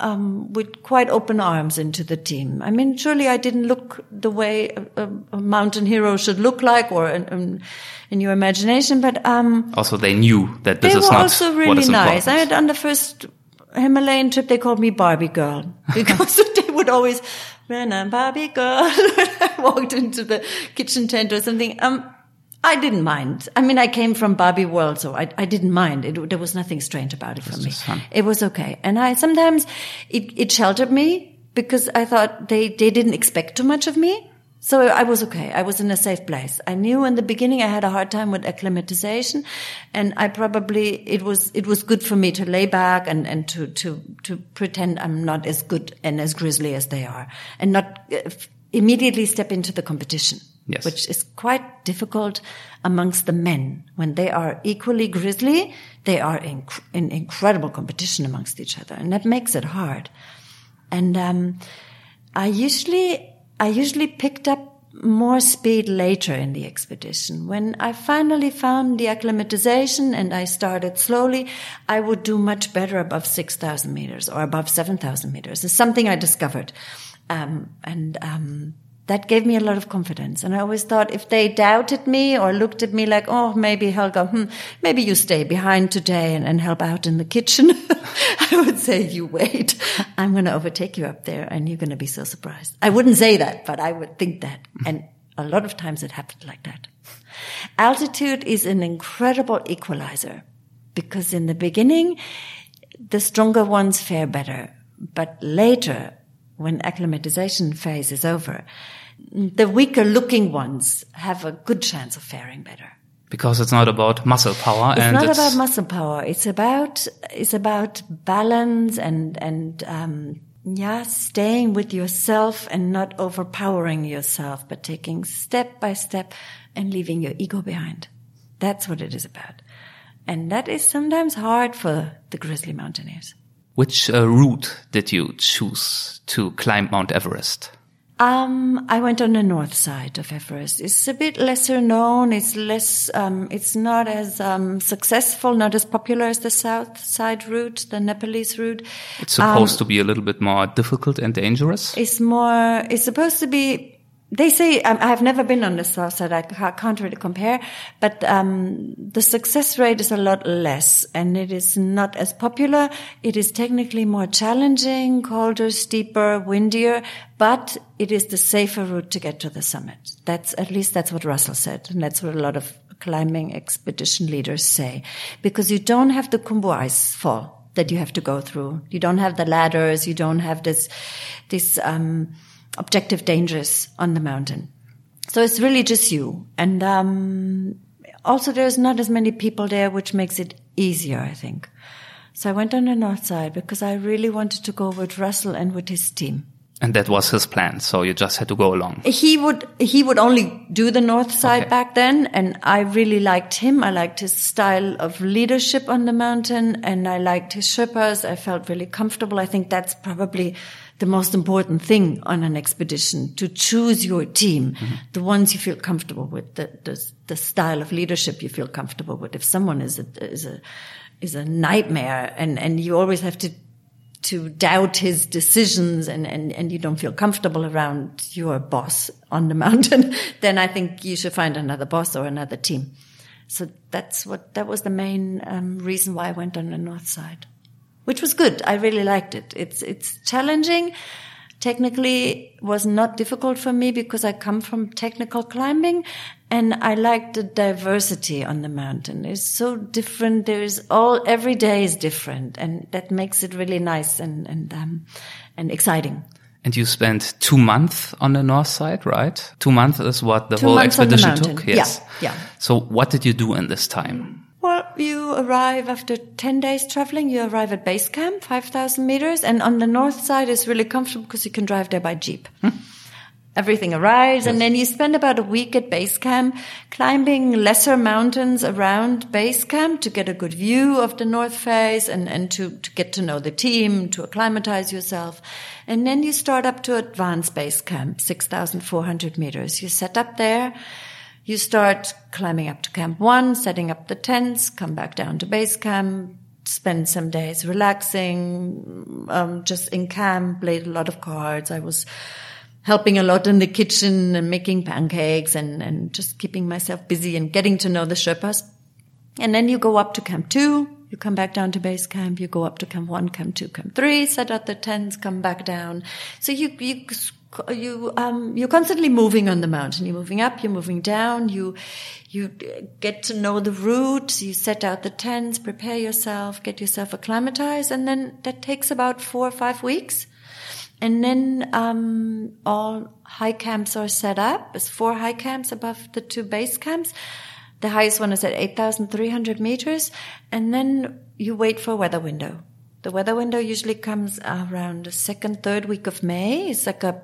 um, with quite open arms into the team. I mean, surely I didn't look the way a, a mountain hero should look like, or in, in, in your imagination, but um, also they knew that this they is were not also really what is nice. I had on the first Himalayan trip, they called me Barbie girl because they would always, when I'm Barbie girl, I walked into the kitchen tent or something. Um, I didn't mind. I mean, I came from Barbie world, so I, I didn't mind. It, there was nothing strange about it for me. fun. It was okay. And I sometimes it, it sheltered me because I thought they, they didn't expect too much of me. So I was okay. I was in a safe place. I knew in the beginning I had a hard time with acclimatization and I probably, it was, it was good for me to lay back and, and to, to, to pretend I'm not as good and as grizzly as they are and not uh, immediately step into the competition. Yes. Which is quite difficult amongst the men. When they are equally grizzly, they are in, in incredible competition amongst each other. And that makes it hard. And, um, I usually, I usually picked up more speed later in the expedition. When I finally found the acclimatization and I started slowly, I would do much better above 6,000 meters or above 7,000 meters. It's something I discovered. Um, and, um, that gave me a lot of confidence. And I always thought if they doubted me or looked at me like, oh, maybe Helga, hmm, maybe you stay behind today and, and help out in the kitchen. I would say, you wait. I'm going to overtake you up there and you're going to be so surprised. I wouldn't say that, but I would think that. And a lot of times it happened like that. Altitude is an incredible equalizer because in the beginning, the stronger ones fare better. But later, when acclimatization phase is over, the weaker looking ones have a good chance of faring better. because it's not about muscle power It's not it's about muscle power. It's about it's about balance and and um, yeah, staying with yourself and not overpowering yourself, but taking step by step and leaving your ego behind. That's what it is about, and that is sometimes hard for the grizzly mountaineers. Which uh, route did you choose to climb Mount Everest? Um, I went on the north side of Everest. It's a bit lesser known. It's less, um, it's not as, um, successful, not as popular as the south side route, the Nepalese route. It's supposed to be a little bit more difficult and dangerous. It's more, it's supposed to be, they say, um, I've never been on the south side. I can't really compare, but, um, the success rate is a lot less and it is not as popular. It is technically more challenging, colder, steeper, windier, but it is the safer route to get to the summit. That's, at least that's what Russell said. And that's what a lot of climbing expedition leaders say. Because you don't have the Khumbu ice fall that you have to go through. You don't have the ladders. You don't have this, this, um, objective dangers on the mountain. So it's really just you. And, um, also there's not as many people there, which makes it easier, I think. So I went on the north side because I really wanted to go with Russell and with his team. And that was his plan. So you just had to go along. He would, he would only do the north side Okay. back then. And I really liked him. I liked his style of leadership on the mountain and I liked his Sherpas. I felt really comfortable. I think that's probably the most important thing on an expedition to choose your team, the ones you feel comfortable with, the, the, the style of leadership you feel comfortable with. If someone is a, is a, is a nightmare and, and you always have to to doubt his decisions and, and, and you don't feel comfortable around your boss on the mountain, then I think you should find another boss or another team. So that's what, that was the main um, reason why I went on the north side, which was good. I really liked it. It's, it's challenging. Technically was not difficult for me because I come from technical climbing and I like the diversity on the mountain. It's so different. There is all, every day is different and that makes it really nice and, and, um, and exciting. And you spent two months on the north side, right? Two months is what the Two whole months on the expedition took. Yes. Yeah, yeah. So what did you do in this time? You arrive after 10 days traveling, you arrive at base camp, 5,000 meters, and on the north side is really comfortable because you can drive there by Jeep. Hmm. Everything arrives, and then you spend about a week at base camp, climbing lesser mountains around base camp to get a good view of the north face and, and to, to get to know the team, to acclimatize yourself. And then you start up to advanced base camp, 6,400 meters. You set up there, You start climbing up to camp one, setting up the tents, come back down to base camp, spend some days relaxing, um, just in camp, played a lot of cards. I was helping a lot in the kitchen and making pancakes and, and just keeping myself busy and getting to know the Sherpas. And then you go up to camp two, you come back down to base camp, you go up to camp one, camp two, camp three, set up the tents, come back down. So you, you, you, um, you're constantly moving on the mountain. You're moving up, you're moving down, you, you get to know the route, you set out the tents, prepare yourself, get yourself acclimatized, and then that takes about four or five weeks. And then um, all high camps are set up. There's four high camps above the two base camps. The highest one is at 8,300 meters. And then you wait for a weather window. The weather window usually comes around the second, third week of May. It's like a,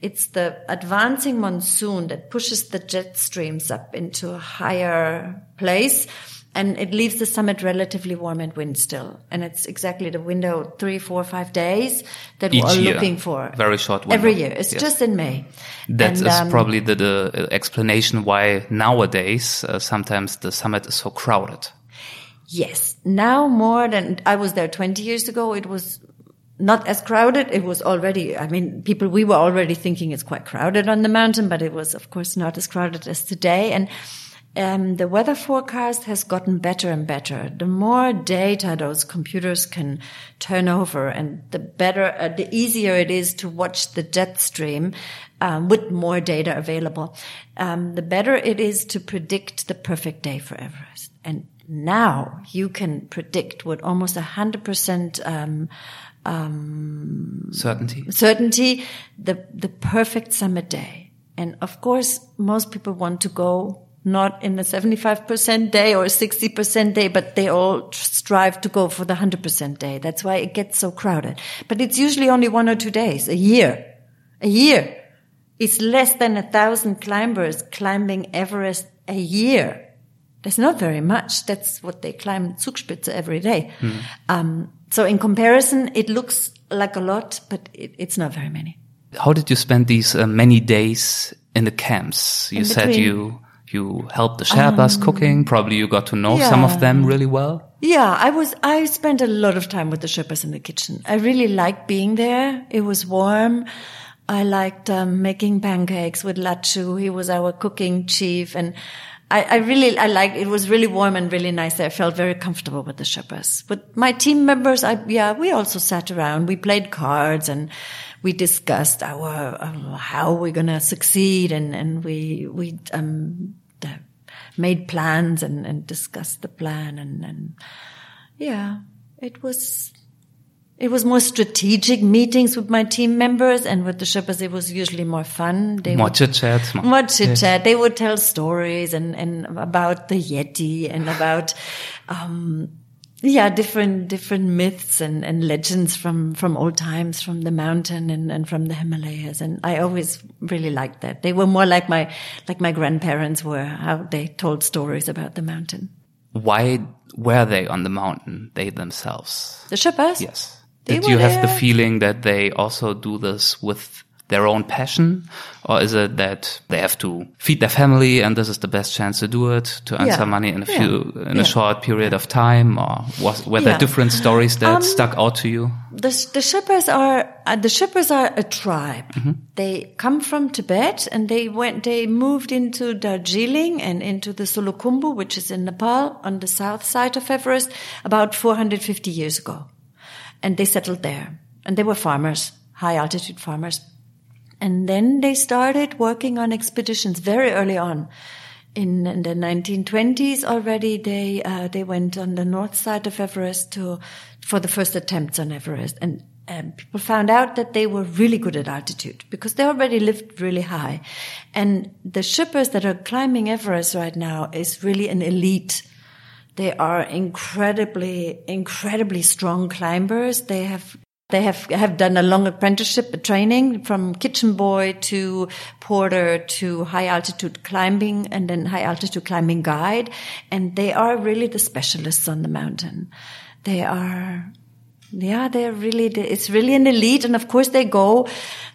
it's the advancing monsoon that pushes the jet streams up into a higher place and it leaves the summit relatively warm and wind still. And it's exactly the window three, four, five days that Each we're year. looking for. Very short window. Every year. It's Yes. just in May. That is And, um, probably the, the explanation why nowadays uh, sometimes the summit is so crowded. Yes. Now more than I was there 20 years ago, it was not as crowded. It was already, I mean, people, we were already thinking it's quite crowded on the mountain, but it was, of course, not as crowded as today. And um, the weather forecast has gotten better and better. The more data those computers can turn over and the better, uh, the easier it is to watch the jet stream um, with more data available, um, the better it is to predict the perfect day for Everest. And now you can predict with almost a hundred percent um, Certainty. certainty the the perfect summer day. And of course, most people want to go not in a 75% day or a 60% day, but they all strive to go for the 100% day. That's why it gets so crowded. But it's usually only one or two days, a year, a year. It's less than a thousand climbers climbing Everest a year. That's not very much. That's what they climb Zugspitze every day. Um, so in comparison, it looks like a lot, but it, it's not very many. How did you spend these uh, many days in the camps? You In said between- you you helped the Sherpas cooking. Probably you got to know some of them really well. Yeah, I was, I spent a lot of time with the Sherpas in the kitchen. I really liked being there. It was warm. I liked um, making pancakes with Lachu. He was our cooking chief and I, I really, I liked, it was really warm and really nice. I felt very comfortable with the Sherpas. But my team members, I, yeah, we also sat around. We played cards and we discussed our, uh, how we're going to succeed and, and we, we, um, made plans and, and discussed the plan and, and yeah, it was, it was more strategic meetings with my team members and with the Sherpas. It was usually more fun. They More would- chit chat. more chit chat. They would tell stories and, and about the Yeti and about, um, yeah, different, different myths and, and legends from, from old times, from the mountain and, and from the Himalayas. And I always really liked that. They were more like my, like my grandparents were, how they told stories about the mountain. Why were they on the mountain? They themselves. The Sherpas? Yes. They Did you have the feeling that they also do this with their own passion? Or is it that they have to feed their family and this is the best chance to do it, to earn Yeah. some money in a Yeah. few, in Yeah. a short period of time? Or was, were there Yeah. different stories that Um, stuck out to you? the the Sherpas are uh, the Sherpas are a tribe. They come from Tibet and they went they moved into Darjeeling and into the Solukhumbu, which is in Nepal on the south side of Everest, about 450 years ago, and they settled there. And they were farmers, high altitude farmers. And then they started working on expeditions very early on. In, in the 1920s already, they uh, they went on the north side of Everest to for the first attempts on Everest, and um, people found out that they were really good at altitude because they already lived really high. And the Sherpas that are climbing Everest right now is really an elite they are incredibly, incredibly strong climbers. They have they have have done a long apprenticeship training from kitchen boy to porter to high altitude climbing and then high altitude climbing guide. And they are really the specialists on the mountain. They are, yeah, they're really, it's really an elite. And of course they go,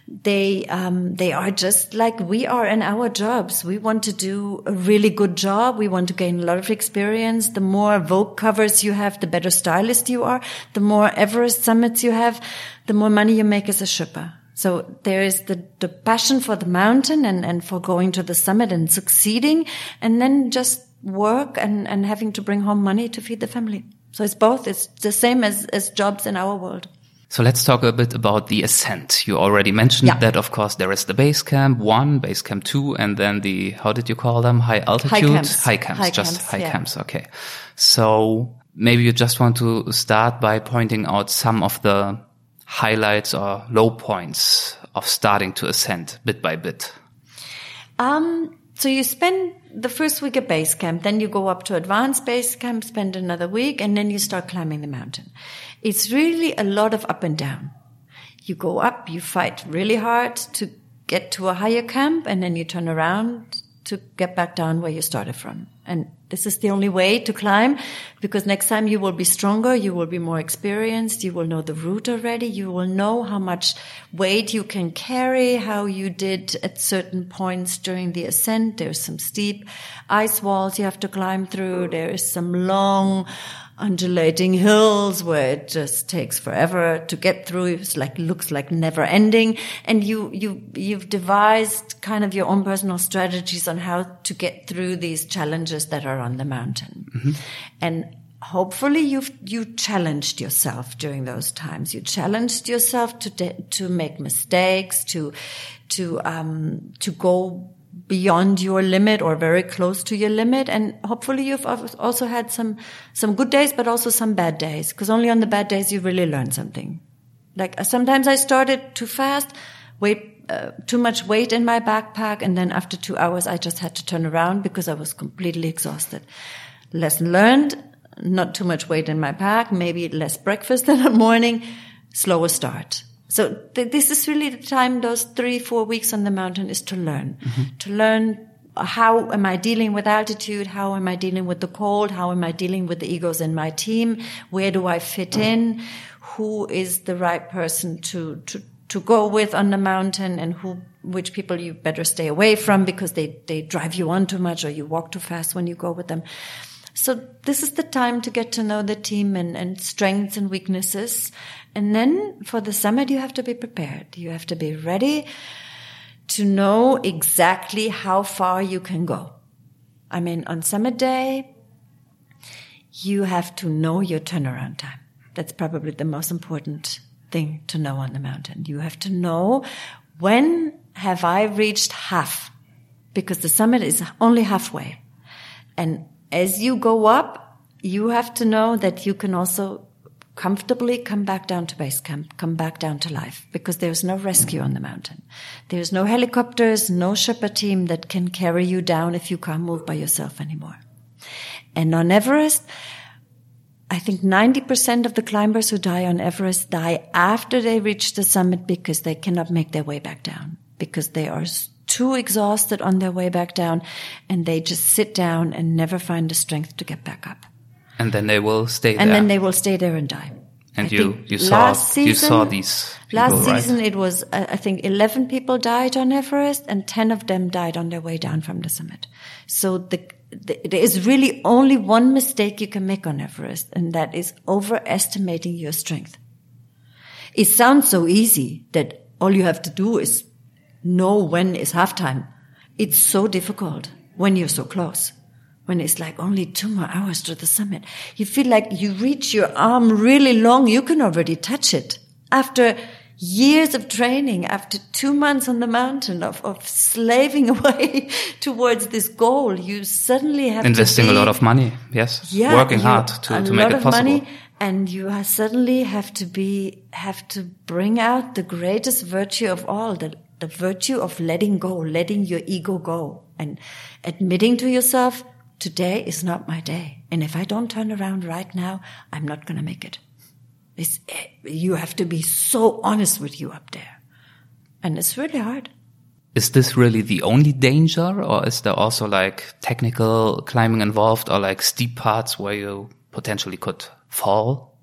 They, um, they are just like we are in our jobs. We want to do a really good job. We want to gain a lot of experience. The more Vogue covers you have, the better stylist you are. The more Everest summits you have, the more money you make as a Sherpa. So there is the, the passion for the mountain and, and for going to the summit and succeeding and then just work and, and having to bring home money to feed the family. So it's both. It's the same as, as jobs in our world. So let's talk a bit about the ascent. You already mentioned yeah. that, of course, there is the base camp one, base camp two, and then the, how did you call them? High altitude? High camps. High camps, high just camps, high yeah. camps. Okay. So maybe you just want to start by pointing out some of the highlights or low points of starting to ascend bit by bit. Um, so you spend the first week at base camp, then you go up to advanced base camp, spend another week, and then you start climbing the mountain. It's really a lot of up and down. You go up, you fight really hard to get to a higher camp, and then you turn around to get back down where you started from. And this is the only way to climb because next time you will be stronger, you will be more experienced, you will know the route already, you will know how much weight you can carry, how you did at certain points during the ascent. There's some steep ice walls you have to climb through. There is some long, undulating hills where it just takes forever to get through. It's like, looks like never ending. And you, you, you've devised kind of your own personal strategies on how to get through these challenges that are on the mountain. Mm-hmm. And hopefully you've, you challenged yourself during those times. You challenged yourself to, de- to make mistakes, to, to, um, to go beyond your limit or very close to your limit. And hopefully you've also had some, some good days, but also some bad days. Cause only on the bad days you really learn something. Like sometimes I started too fast, weight, uh, too much weight in my backpack. And then after two hours, I just had to turn around because I was completely exhausted. Lesson learned, not too much weight in my pack, maybe less breakfast in the morning, slower start. So th- this is really the time, those three, four weeks on the mountain is to learn, mm-hmm. to learn how am I dealing with altitude? How am I dealing with the cold? How am I dealing with the egos in my team? Where do I fit in? Who is the right person to, to, to go with on the mountain and who, which people you better stay away from because they, they drive you on too much or you walk too fast when you go with them. So this is the time to get to know the team and, and strengths and weaknesses. And then for the summit, you have to be prepared. You have to be ready to know exactly how far you can go. I mean, on summit day, you have to know your turnaround time. That's probably the most important thing to know on the mountain. You have to know when have I reached half? Because the summit is only halfway. And as you go up, you have to know that you can also comfortably come back down to base camp, come back down to life, because there's no rescue on the mountain. There's no helicopters, no Sherpa team that can carry you down if you can't move by yourself anymore. And on Everest, I think 90% of the climbers who die on Everest die after they reach the summit because they cannot make their way back down, because they are too exhausted on their way back down and they just sit down and never find the strength to get back up. And then they will stay and there. then they will stay there and die. And I you, you saw, season, you saw these people, Last right? season it was, uh, I think 11 people died on Everest and 10 of them died on their way down from the summit. So the, the, there is really only one mistake you can make on Everest and that is overestimating your strength. It sounds so easy that all you have to do is know when is halftime. It's so difficult when you're so close. When it's like only two more hours to the summit. You feel like you reach your arm really long. You can already touch it. After years of training, after two months on the mountain of, of slaving away towards this goal, you suddenly have investing be, a lot of money. Yes. Yeah. Working hard to, to a make lot it of possible. Money, and you suddenly have to be, have to bring out the greatest virtue of all, the the virtue of letting go, letting your ego go and admitting to yourself, today is not my day. And if I don't turn around right now, I'm not going to make it. It's, eh, you have to be so honest with you up there. And it's really hard. Is this really the only danger or is there also like technical climbing involved or like steep parts where you potentially could fall?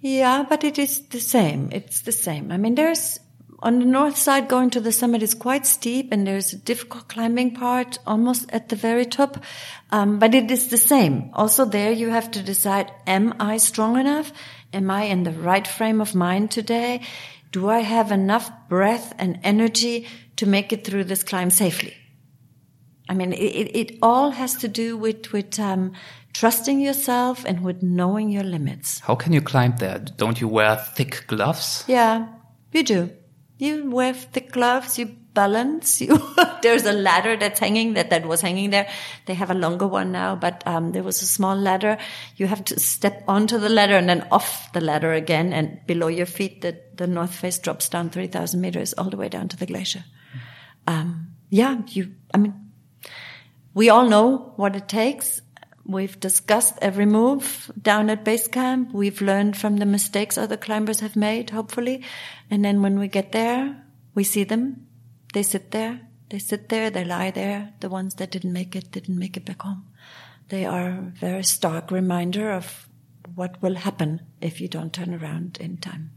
Yeah, but it is the same. It's the same. I mean, there's on the north side, going to the summit is quite steep and there's a difficult climbing part almost at the very top. Um, but it is the same. Also there you have to decide, am I strong enough? Am I in the right frame of mind today? Do I have enough breath and energy to make it through this climb safely? I mean, it, it all has to do with, with, um, trusting yourself and with knowing your limits. How can you climb there? Don't you wear thick gloves? Yeah, you do. You wear the gloves, you balance, you, there's a ladder that's hanging that, that was hanging there. They have a longer one now, but, um, there was a small ladder. You have to step onto the ladder and then off the ladder again and below your feet, the, the north face drops down 3000 meters all the way down to the glacier. Um, yeah, you, I mean, we all know what it takes. We've discussed every move down at base camp. We've learned from the mistakes other climbers have made, hopefully. And then when we get there, we see them. They sit there. They sit there. They lie there. The ones that didn't make it, didn't make it back home. They are a very stark reminder of what will happen if you don't turn around in time.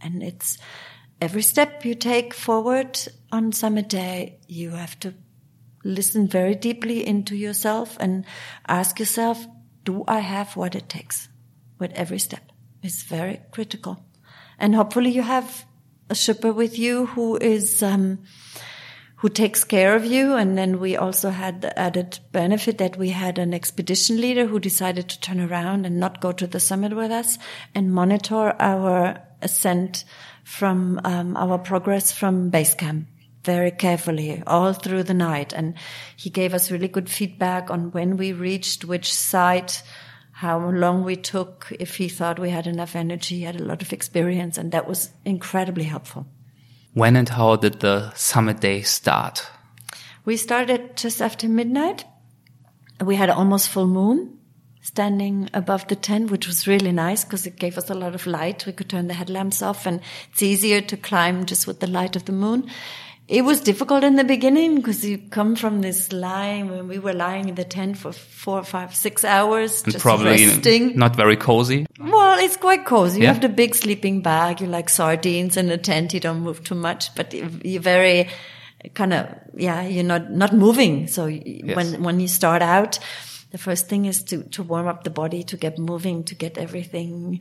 And it's every step you take forward on summit day, you have to listen very deeply into yourself and ask yourself, do I have what it takes with every step? It's very critical. And hopefully you have a Sherpa with you who is, um, who takes care of you. And then we also had the added benefit that we had an expedition leader who decided to turn around and not go to the summit with us and monitor our ascent from um, our progress from base camp very carefully all through the night. And he gave us really good feedback on when we reached which site, how long we took, if he thought we had enough energy, he had a lot of experience, and that was incredibly helpful. When and how did the summit day start? We started just after midnight. We had almost full moon standing above the tent, which was really nice because it gave us a lot of light. We could turn the headlamps off and it's easier to climb just with the light of the moon. It was difficult in the beginning because you come from this line when we were lying in the tent for four, five, six hours, and just probably resting. not very cozy. Well, it's quite cozy. You Yeah. have the big sleeping bag. You like sardines in a tent. You don't move too much, but you're very kind of, yeah, you're not, not moving. So when, when you start out, the first thing is to, to warm up the body, to get moving, to get everything,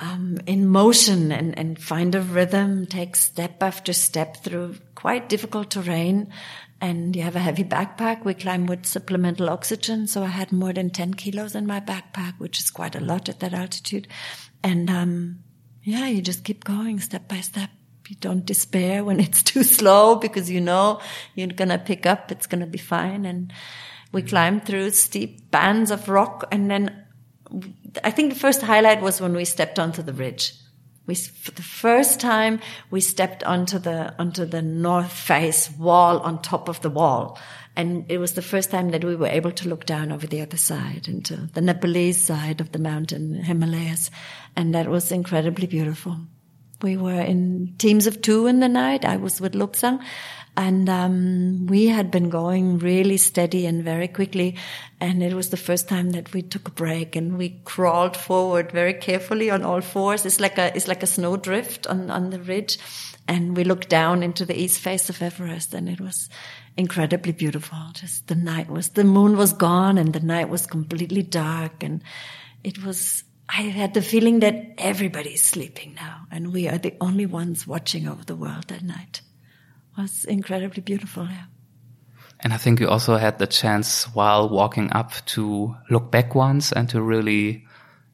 um, in motion and, and find a rhythm, take step after step through quite difficult terrain. And you have a heavy backpack. We climb with supplemental oxygen. So I had more than 10 kilos in my backpack, which is quite a lot at that altitude. And, um, yeah, you just keep going step by step. You don't despair when it's too slow because you know you're going to pick up. It's going to be fine. And we climbed through steep bands of rock and then I think the first highlight was when we stepped onto the ridge. We, for the first time, we stepped onto the, onto the north face wall on top of the wall. And it was the first time that we were able to look down over the other side into the Nepalese side of the mountain Himalayas. And that was incredibly beautiful. We were in teams of two in the night. I was with Lobsang and um, we had been going really steady and very quickly. And it was the first time that we took a break and we crawled forward very carefully on all fours. It's like a it's like a snowdrift on on the ridge, and we looked down into the east face of Everest, and it was incredibly beautiful. Just the night was the moon was gone, and the night was completely dark, and it was. I had the feeling that everybody's sleeping now, and we are the only ones watching over the world that night was incredibly beautiful. Yeah. And I think you also had the chance while walking up to look back once and to really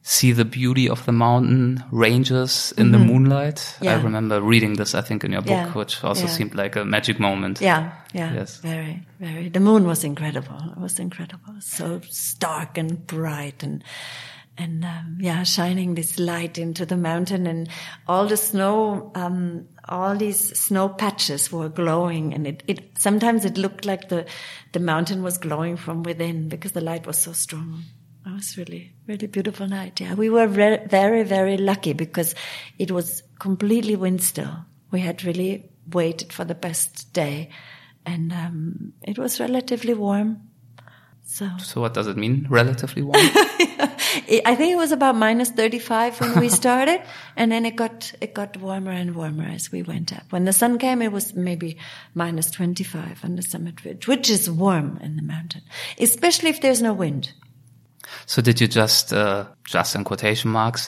see the beauty of the mountain ranges in the moonlight. Mm-hmm. Yeah. I remember reading this, I think, in your book, Yeah. which also Yeah. seemed like a magic moment. Yeah, yeah, Yes. very, very. The moon was incredible. It was incredible. So stark and bright and and um, yeah, shining this light into the mountain and all the snow. Um, all these snow patches were glowing, and it, it sometimes it looked like the the mountain was glowing from within because the light was so strong. It was really, really beautiful night. Yeah, we were re- very, very lucky because it was completely wind still. We had really waited for the best day, and um, it was relatively warm. So So what does it mean? Relatively warm? I think it was about minus 35 when we started. and then it got, it got warmer and warmer as we went up. When the sun came, it was maybe minus 25 on the summit ridge, which is warm in the mountain, especially if there's no wind. so did you just, uh, just in quotation marks,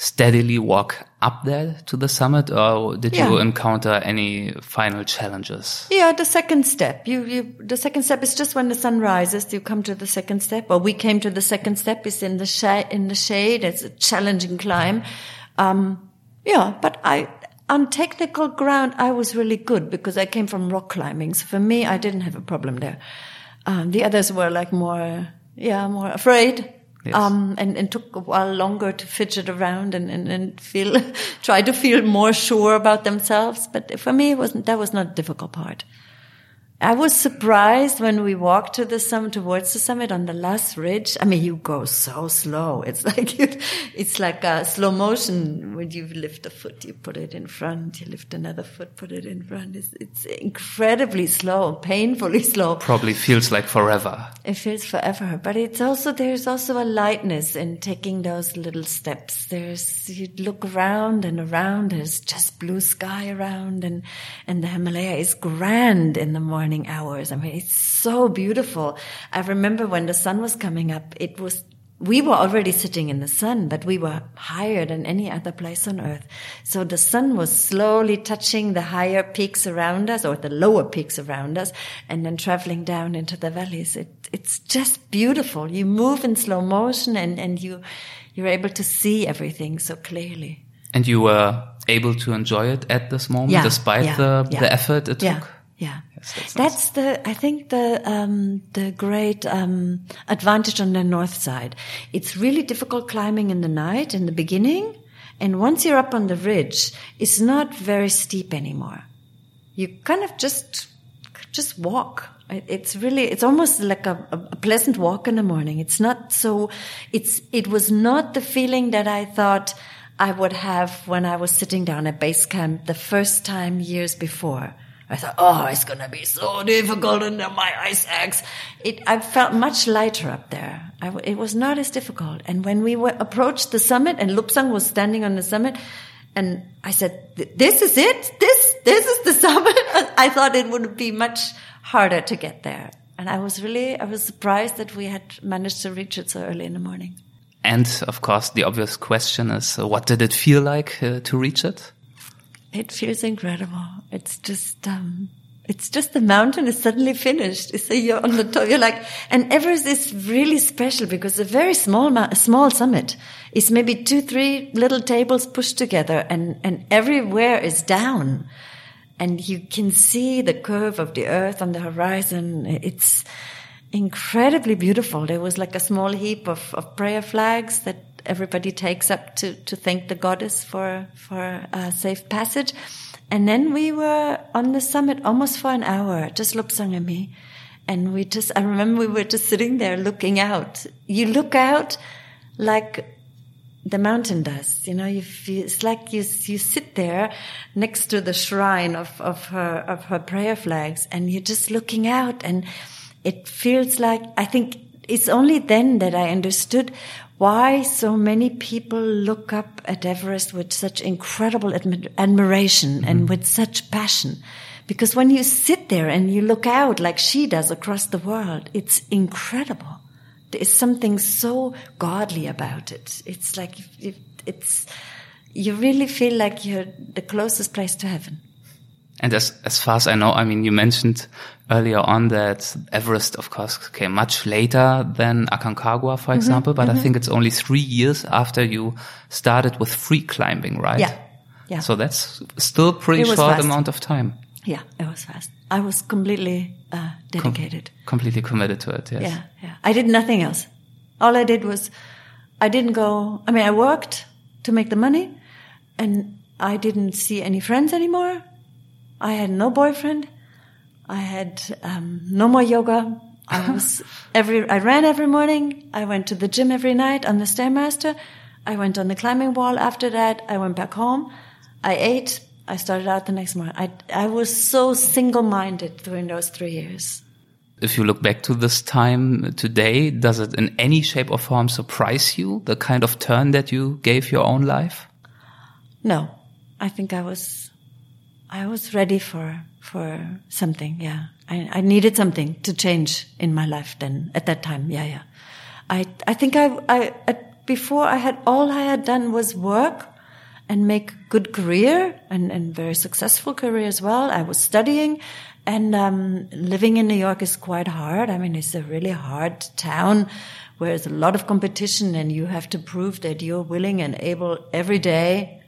steadily walk up there to the summit or did you encounter any final challenges? Yeah, the second step. You, you, the second step is just when the sun rises, you come to the second step. Or we came to the second step is in the shade, in the shade. It's a challenging climb. Um, yeah, but I, on technical ground, I was really good because I came from rock climbing. So for me, I didn't have a problem there. Um, the others were like more, yeah, more afraid. Yes. Um, and, and took a while longer to fidget around and, and, and feel, try to feel more sure about themselves. But for me, it wasn't, that was not a difficult part. I was surprised when we walked to the summit, towards the summit on the last ridge. I mean, you go so slow. It's like you, it's like a slow motion. When you lift a foot, you put it in front. You lift another foot, put it in front. It's, it's incredibly slow, painfully slow. Probably feels like forever. It feels forever, but it's also, there's also a lightness in taking those little steps. There's, you look around and around, there's just blue sky around and, and the Himalaya is grand in the morning hours. I mean, it's so beautiful. I remember when the sun was coming up, it was, we were already sitting in the sun, but we were higher than any other place on earth. So the sun was slowly touching the higher peaks around us or the lower peaks around us and then traveling down into the valleys. It, it's just beautiful. You move in slow motion and, and you, you're able to see everything so clearly. And you were able to enjoy it at this moment despite yeah, the, yeah. the effort it Yeah, took? Yeah. Yes, that's that's the I think the um, the great um, advantage on the north side. It's really difficult climbing in the night in the beginning, and once you're up on the ridge, it's not very steep anymore. You kind of just just walk. It's really, it's almost like a a pleasant walk in the morning. It's not so, it's, it was not the feeling that I thought I would have when I was sitting down at base camp the first time years before. I thought, oh, it's going to be so difficult under my ice axe. It, I felt much lighter up there. I it was not as difficult. And when we were, approached the summit and Lobsang was standing on the summit, and I said, this is it? This, this is the summit? I thought it would be much harder to get there. And I was really, I was surprised that we had managed to reach it so early in the morning. And of course, the obvious question is, uh, what did it feel like uh, to reach it? It feels incredible. It's just, um, it's just the mountain is suddenly finished. So you're on the top. You're like, and Everest is really special because a very small, small summit is maybe two, three little tables pushed together and, and everywhere is down. And you can see the curve of the earth on the horizon. It's incredibly beautiful. There was like a small heap of, of prayer flags that everybody takes up to, to thank the goddess for, for a safe passage. And then we were on the summit almost for an hour, just Lobsang and me. And we just, I remember we were just sitting there looking out. You look out like the mountain does. You know, you feel, it's like you you sit there next to the shrine of of her of her prayer flags, and you're just looking out, and it feels like I think it's only then that I understood why so many people look up at Everest with such incredible admi- admiration and mm-hmm. with such passion. Because when you sit there and you look out like she does across the world, it's incredible. There is something so godly about it. It's like it's you really feel like you're the closest place to heaven. And as, as far as I know, I mean, you mentioned earlier on that Everest, of course, came much later than Aconcagua, Mm-hmm. for example, but I think it's only three years after you started with free climbing, right? Yeah, yeah. So that's still pretty short fast. amount of time. Yeah, it was fast. I was completely uh, Com- dedicated. completely committed to it, yes. Yeah, yeah. I did nothing else. All I did was, I didn't go. I mean, I worked to make the money, and I didn't see any friends anymore. I had no boyfriend. I had um, no more yoga. I was every. I ran every morning. I went to the gym every night on the stairmaster. I went on the climbing wall. After that, I went back home. I ate. I started out the next morning. I I was so single minded during those three years. if you look back to this time today, does it in any shape or form surprise you, the kind of turn that you gave your own life? No, I think I was, I was ready for, for something. Yeah. I, I needed something to change in my life then at that time. Yeah. Yeah. I, I think I, I, at, before I had, all I had done was work and make good career and, and very successful career as well. I was studying and um, living in New York is quite hard. I mean, it's a really hard town where there's a lot of competition and you have to prove that you're willing and able every day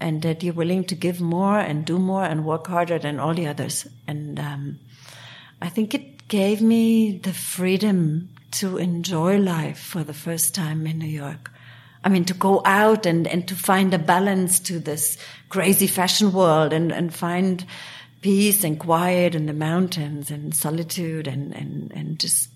and that you're willing to give more and do more and work harder than all the others. And um, I think it gave me the freedom to enjoy life for the first time in New York. I mean, to go out and, and to find a balance to this crazy fashion world and, and find peace and quiet in the mountains and solitude and, and, and just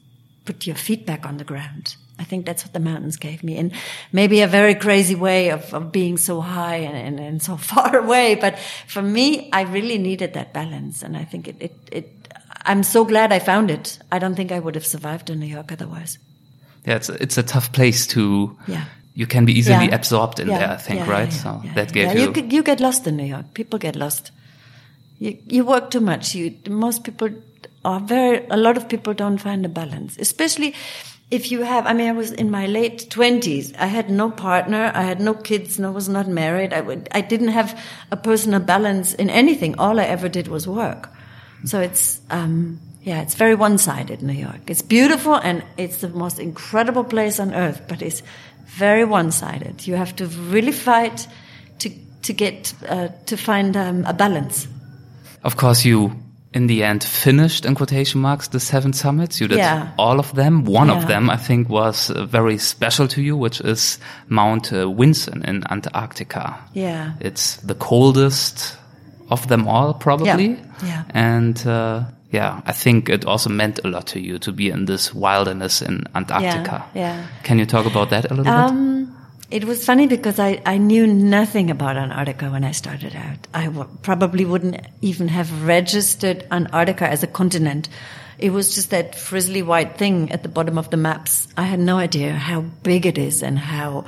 put your feet back on the ground. I think that's what the mountains gave me. And maybe a very crazy way of, of being so high and, and, and so far away. But for me, I really needed that balance. And I think it, it, it, I'm so glad I found it. I don't think I would have survived in New York otherwise. Yeah, it's, it's a tough place to, yeah. you can be easily Yeah. absorbed in Yeah, there, I think, yeah, right? yeah, so that gave Yeah, you, you get, you get lost in New York. People get lost. You, you work too much. You, most people are very, a lot of people don't find a balance, especially if you have, I mean, I was in my late twenties. I had no partner. I had no kids. No, was not married. I would, I didn't have a personal balance in anything. All I ever did was work. So it's, um, yeah, it's very one-sided, New York. It's beautiful and it's the most incredible place on earth, but it's very one-sided. You have to really fight to, to get, uh, to find um, a balance. Of course, you in the end finished in quotation marks the seven summits. You did Yeah. all of them. One of them, I think, was uh, very special to you, which is Mount uh, Vinson in Antarctica. Yeah. It's the coldest of them all, probably. Yeah. And uh, yeah, I think it also meant a lot to you to be in this wilderness in Antarctica. yeah. Can you talk about that a little bit? It was funny because I, I knew nothing about Antarctica when I started out. I probably wouldn't even have registered Antarctica as a continent. It was just that frizzly white thing at the bottom of the maps. I had no idea how big it is and how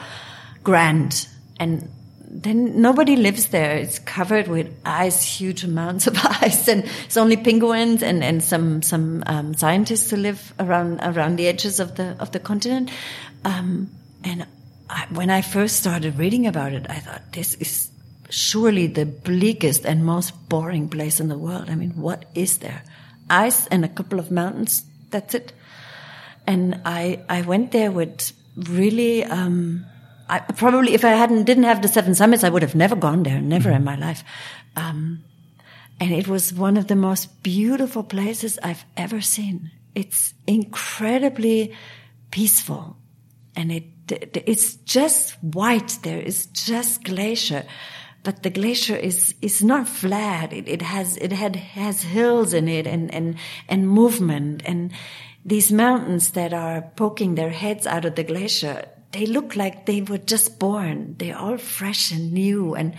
grand. And then nobody lives there. It's covered with ice, huge amounts of ice, and it's only penguins and, and some some um, scientists who live around around the edges of the of the continent. Um, and I, when I first started reading about it, I thought this is surely the bleakest and most boring place in the world. I mean, what is there? Ice and a couple of mountains. That's it. And I I went there with really. Um, I, probably if I hadn't didn't have the seven summits, I would have never gone there, never in my life. Um, and it was one of the most beautiful places I've ever seen. It's incredibly peaceful, and it it's just white. There is just glacier, but the glacier is is not flat. It, it has it had has hills in it and and and movement and these mountains that are poking their heads out of the glacier they look like they were just born. They're all fresh and new and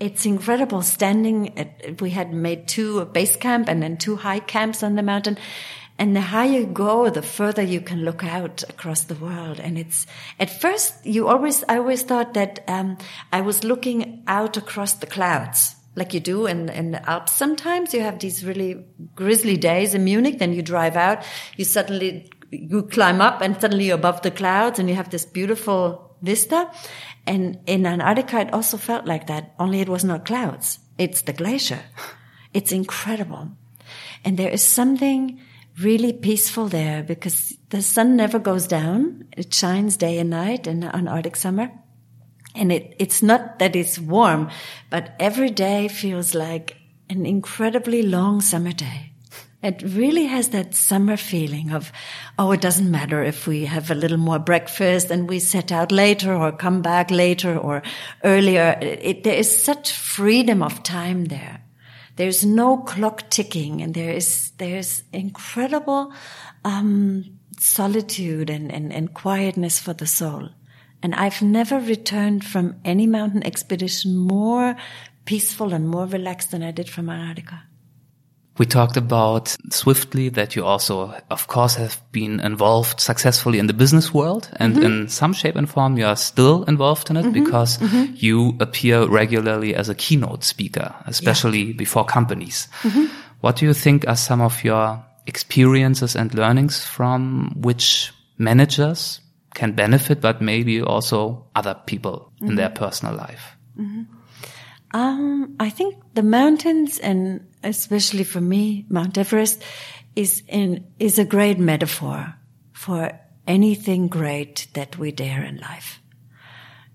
it's incredible standing at, we had made two base camp and then two high camps on the mountain. And the higher you go, the further you can look out across the world. And it's, at first, you always, I always thought that, um, I was looking out across the clouds. Like you do in, in the Alps sometimes. You have these really grisly days in Munich, then you drive out, you suddenly you climb up and suddenly you're above the clouds and you have this beautiful vista. And in Antarctica, it also felt like that, only it was not clouds. It's the glacier. It's incredible. And there is something really peaceful there because the sun never goes down. It shines day and night in an Arctic summer. And it, it's not that it's warm, but every day feels like an incredibly long summer day. It really has that summer feeling of, oh, it doesn't matter if we have a little more breakfast and we set out later or come back later or earlier. It, there is such freedom of time there. There's no clock ticking and there is, there's incredible, um, solitude and, and, and quietness for the soul. And I've never returned from any mountain expedition more peaceful and more relaxed than I did from Antarctica. We talked about swiftly that you also, of course, have been involved successfully in the business world and mm -hmm. in some shape and form you are still involved in it mm -hmm. because mm -hmm. you appear regularly as a keynote speaker, especially yeah. before companies. Mm-hmm. What do you think are some of your experiences and learnings from which managers can benefit, but maybe also other people in their mm-hmm. personal life? Mm-hmm. Um, I think the mountains and especially for me, Mount Everest is in, is a great metaphor for anything great that we dare in life.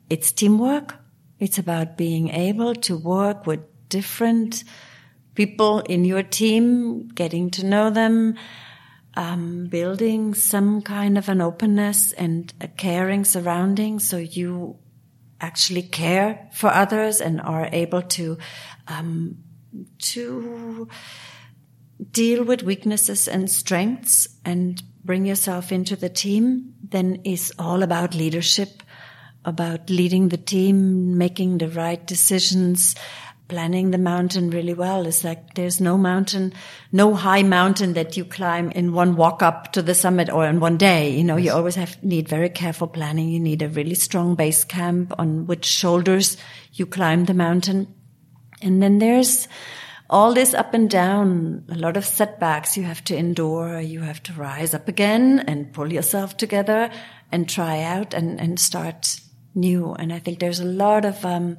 It's teamwork. It's about being able to work with different people in your team, getting to know them, um, building some kind of an openness and a caring surrounding so you actually care for others and are able to um, to deal with weaknesses and strengths and bring yourself into the team, then is all about leadership, about leading the team, making the right decisions, planning the mountain really well. It's like there's no mountain, no high mountain that you climb in one walk up to the summit or in one day. You know, yes. you always have need very careful planning. You need a really strong base camp on which shoulders you climb the mountain. And then there's all this up and down, a lot of setbacks you have to endure. You have to rise up again and pull yourself together and try out and, and start new. And I think there's a lot of, um,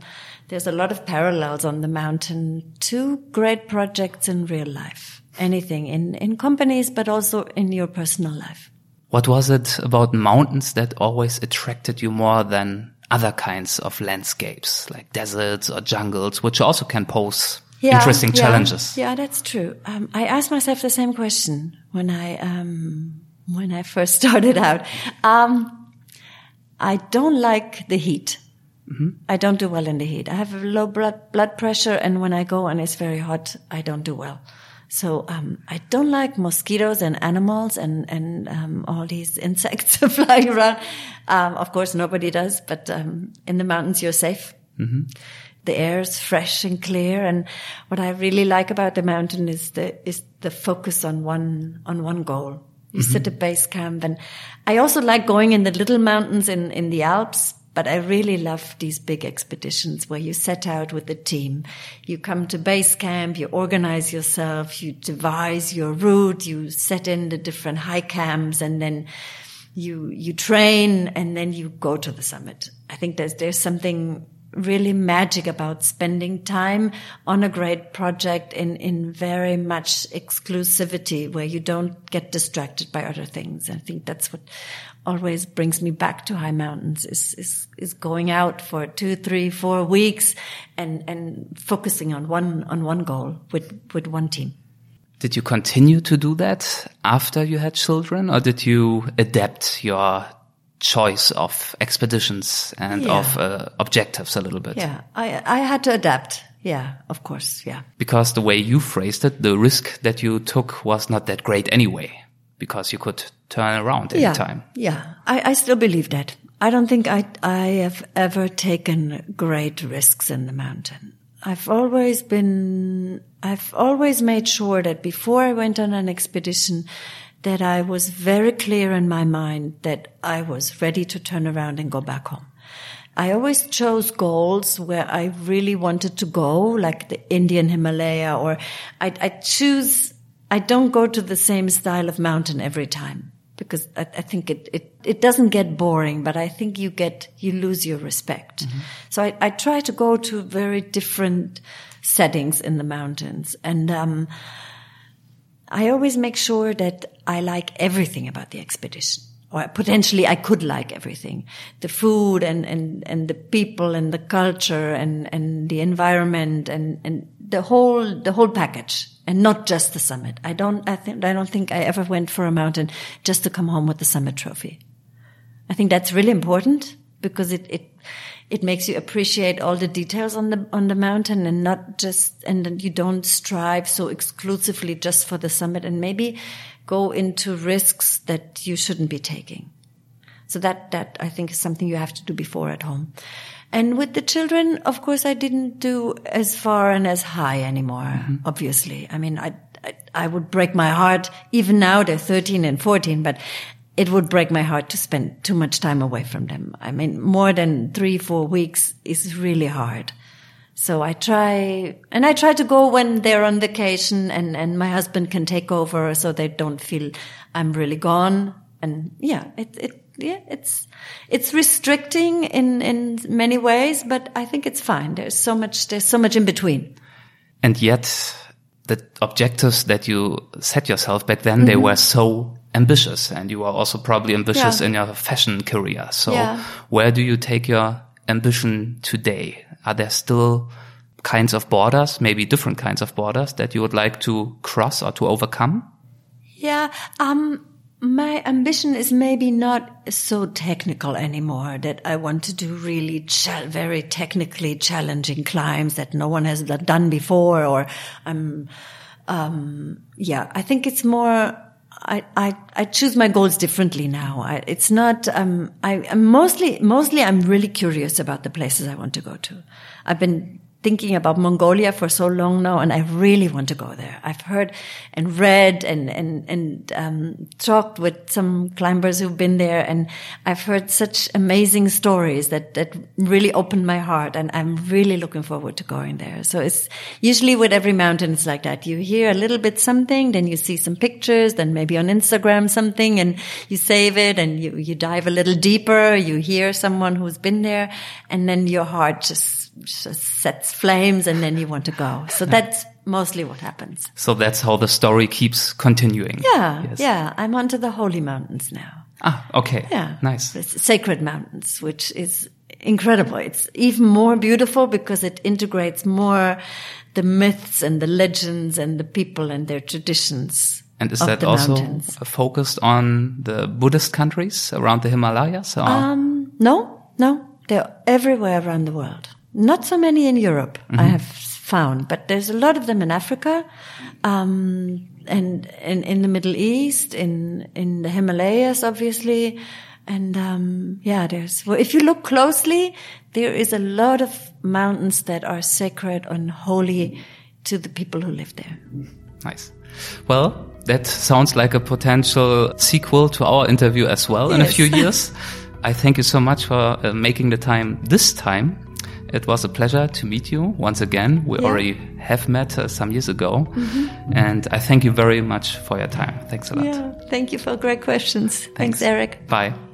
there's a lot of parallels on the mountain to great projects in real life. Anything in, in companies, but also in your personal life. What was it about mountains that always attracted you more than other kinds of landscapes like deserts or jungles, which also can pose yeah, interesting yeah, challenges. Yeah, that's true. Um, I asked myself the same question when I um, when I first started out. Um, I don't like the heat. Mm -hmm. I don't do well in the heat. I have low blood blood pressure, and when I go and it's very hot, I don't do well. So um, I don't like mosquitoes and animals and and um, all these insects flying around. Um, of course, nobody does, but um, in the mountains you're safe. Mm -hmm. The air is fresh and clear, and what I really like about the mountain is the is the focus on one on one goal. You mm -hmm. sit at base camp, and I also like going in the little mountains in in the Alps but I really love these big expeditions where you set out with the team. You come to base camp, you organize yourself, you devise your route, you set in the different high camps and then you, you train and then you go to the summit. I think there's, there's something really magic about spending time on a great project in, in very much exclusivity where you don't get distracted by other things. I think that's what always brings me back to high mountains is, is, is going out for two, three, four weeks and, and focusing on one, on one goal with, with one team. Did you continue to do that after you had children or did you adapt your choice of expeditions and yeah. of uh, objectives a little bit? Yeah, I, I had to adapt. Yeah, of course. Yeah. Because the way you phrased it, the risk that you took was not that great anyway because you could turn around any yeah, time. Yeah, I, I still believe that. I don't think I, I have ever taken great risks in the mountain. I've always been, I've always made sure that before I went on an expedition, that I was very clear in my mind that I was ready to turn around and go back home. I always chose goals where I really wanted to go, like the Indian Himalaya, or I, I choose I don't go to the same style of mountain every time because I, I think it, it, it doesn't get boring, but I think you get, you lose your respect. Mm -hmm. So I, I try to go to very different settings in the mountains. And, um, I always make sure that I like everything about the expedition or potentially I could like everything. The food and, and, and the people and the culture and, and the environment and, and the whole, the whole package and not just the summit. I don't, I think, I don't think I ever went for a mountain just to come home with the summit trophy. I think that's really important because it, it, it makes you appreciate all the details on the, on the mountain and not just, and you don't strive so exclusively just for the summit and maybe go into risks that you shouldn't be taking. So that, that I think is something you have to do before at home. And with the children, of course, I didn't do as far and as high anymore, mm-hmm. obviously. I mean, I, I, I would break my heart. Even now they're 13 and 14, but it would break my heart to spend too much time away from them. I mean, more than three, four weeks is really hard. So I try, and I try to go when they're on vacation and, and my husband can take over so they don't feel I'm really gone. And yeah, it, it, yeah, it's, it's restricting in, in many ways, but I think it's fine. There's so much, there's so much in between. And yet the objectives that you set yourself back then, mm -hmm. they mm-hmm. were so ambitious and you are also probably ambitious yeah. in your fashion career. So yeah. where do you take your ambition today? Are there still kinds of borders, maybe different kinds of borders that you would like to cross or to overcome? Yeah. Um, my ambition is maybe not so technical anymore that I want to do really very technically challenging climbs that no one has done before or I'm, um, yeah, I think it's more, I, I, I choose my goals differently now. I, it's not, um, I, I'm mostly, mostly I'm really curious about the places I want to go to. I've been thinking about Mongolia for so long now, and I really want to go there. I've heard and read and and and um, talked with some climbers who've been there, and I've heard such amazing stories that that really opened my heart, and I'm really looking forward to going there. So it's usually with every mountain, it's like that. You hear a little bit something, then you see some pictures, then maybe on Instagram something, and you save it, and you you dive a little deeper. You hear someone who's been there, and then your heart just just sets flames and then you want to go. So that's mostly what happens. So that's how the story keeps continuing. Yeah. Yes. Yeah. I'm onto the holy mountains now. Ah, okay. Yeah. Nice. It's sacred mountains, which is incredible. It's even more beautiful because it integrates more the myths and the legends and the people and their traditions. And is that also mountains. focused on the Buddhist countries around the Himalayas? Or? Um, no, no. They're everywhere around the world. Not so many in Europe, mm-hmm. I have found, but there's a lot of them in Africa, um, and in, in the Middle East, in, in the Himalayas, obviously. And, um, yeah, there's, well, if you look closely, there is a lot of mountains that are sacred and holy to the people who live there. Nice. Well, that sounds like a potential sequel to our interview as well yes. in a few years. I thank you so much for uh, making the time this time it was a pleasure to meet you once again. We yeah. already have met uh, some years ago. Mm -hmm. And I thank you very much for your time. Thanks a lot. Yeah, thank you for great questions. Thanks, Thanks Eric. Bye.